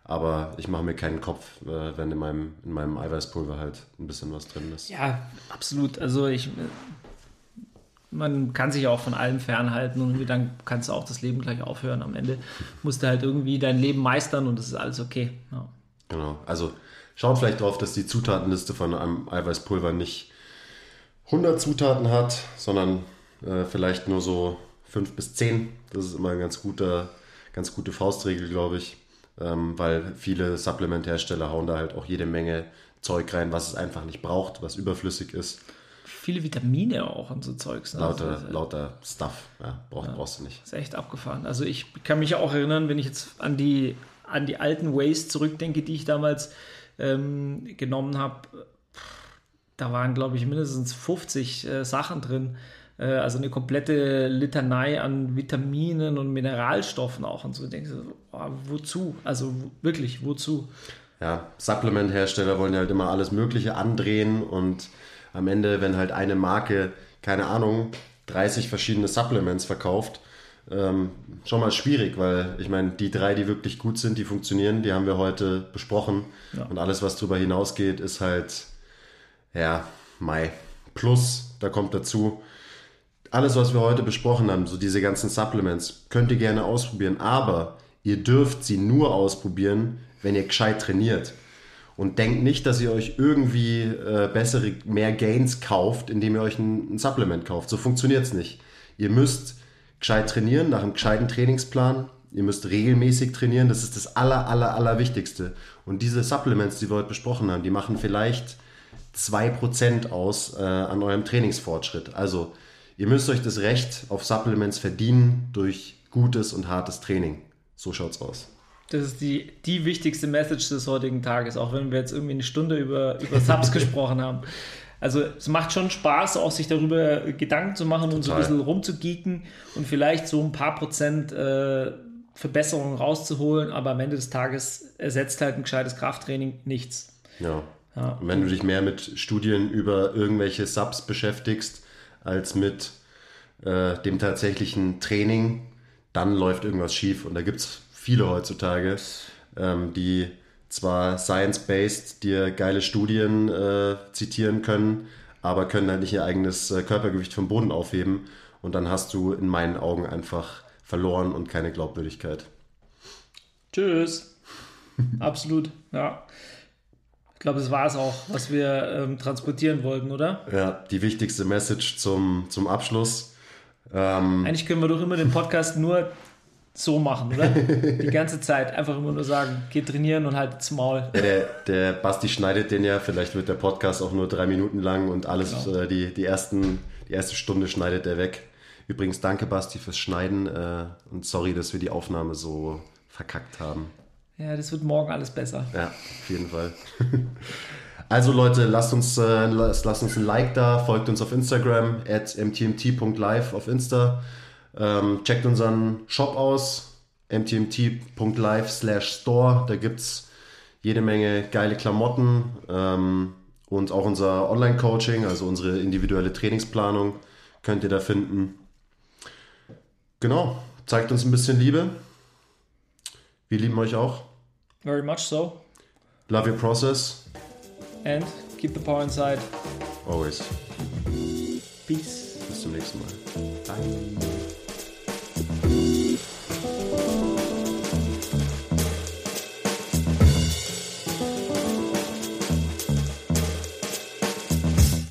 Aber ich mache mir keinen Kopf, äh, wenn in meinem, in meinem Eiweißpulver halt ein bisschen was drin ist. Ja, absolut. Also ich, man kann sich auch von allem fernhalten und dann kannst du auch das Leben gleich aufhören. Am Ende musst du halt irgendwie dein Leben meistern und das ist alles okay. Ja. Genau. Also schaut vielleicht drauf, dass die Zutatenliste von einem Eiweißpulver nicht 100 Zutaten hat, sondern äh, vielleicht nur so 5 bis 10. Das ist immer ein ganz guter, ganz gute Faustregel, glaube ich. Ähm, weil viele Supplementhersteller hauen da halt auch jede Menge Zeug rein, was es einfach nicht braucht, was überflüssig ist. Viele Vitamine auch und so Zeugs. Ne? Lauter, Also, lauter Stuff. Ja, brauch, brauchst du nicht. ist echt abgefahren. Also ich kann mich auch erinnern, wenn ich jetzt an die, an die alten Ways zurückdenke, die ich damals ähm, genommen habe, da waren, glaube ich, mindestens 50 äh, Sachen drin. Äh, also eine komplette Litanei an Vitaminen und Mineralstoffen auch und so. Denke so, oh, wozu? Also wirklich, wozu? Ja, Supplement-Hersteller wollen ja halt immer alles Mögliche andrehen und am Ende, wenn halt eine Marke, keine Ahnung, 30 verschiedene Supplements verkauft, ähm, schon mal schwierig, weil ich meine, die drei, die wirklich gut sind, die funktionieren, die haben wir heute besprochen Ja. und alles, was darüber hinausgeht, ist halt, ja, Mai. Plus, da kommt dazu, alles, was wir heute besprochen haben, so diese ganzen Supplements, könnt ihr gerne ausprobieren, aber ihr dürft sie nur ausprobieren, wenn ihr gescheit trainiert. Und denkt nicht, dass ihr euch irgendwie äh, bessere, mehr Gains kauft, indem ihr euch ein, ein Supplement kauft. So funktioniert es nicht. Ihr müsst gescheit trainieren, nach einem gescheiten Trainingsplan. Ihr müsst regelmäßig trainieren. Das ist das aller, aller, aller Wichtigste. Und diese Supplements, die wir heute besprochen haben, die machen vielleicht 2% aus äh, an eurem Trainingsfortschritt. Also ihr müsst euch das Recht auf Supplements verdienen durch gutes und hartes Training. So schaut's aus. Das ist die, die wichtigste Message des heutigen Tages, auch wenn wir jetzt irgendwie eine Stunde über, über Subs gesprochen haben. Also es macht schon Spaß, auch sich darüber Gedanken zu machen und so ein Total. bisschen rumzugeeken und vielleicht so ein paar Prozent äh, Verbesserungen rauszuholen, aber am Ende des Tages ersetzt halt ein gescheites Krafttraining nichts. Ja. Ja. Und wenn du dich mehr mit Studien über irgendwelche Subs beschäftigst, als mit äh, dem tatsächlichen Training, dann läuft irgendwas schief. Und da gibt es viele heutzutage, ähm, die zwar science-based dir geile Studien äh, zitieren können, aber können halt nicht ihr eigenes äh, Körpergewicht vom Boden aufheben. Und dann hast du in meinen Augen einfach verloren und keine Glaubwürdigkeit. Tschüss. Absolut, ja. Ich glaube, das war es auch, was wir ähm, transportieren wollten, oder? Ja, die wichtigste Message zum, zum Abschluss. Ähm, Eigentlich können wir doch immer den Podcast nur so machen, oder? Die ganze Zeit einfach immer nur sagen, geh trainieren und halt zum Maul. Der, der Basti schneidet den ja, vielleicht wird der Podcast auch nur drei Minuten lang und alles, Genau. äh, die, die, ersten, die erste Stunde schneidet er weg. Übrigens, danke Basti fürs Schneiden äh, und sorry, dass wir die Aufnahme so verkackt haben. Ja, das wird morgen alles besser. Ja, auf jeden Fall. Also Leute, lasst uns, äh, lasst, lasst uns ein Like da, folgt uns auf Instagram, at mtmt.live auf Insta. Ähm, checkt unseren Shop aus, mtmt.live slash store. Da gibt es jede Menge geile Klamotten ähm, und auch unser Online-Coaching, also unsere individuelle Trainingsplanung, könnt ihr da finden. Genau, zeigt uns ein bisschen Liebe. Wir lieben euch auch. Very much so. Love your process. And keep the power inside. Always. Peace. Bis zum nächsten Mal. Bye.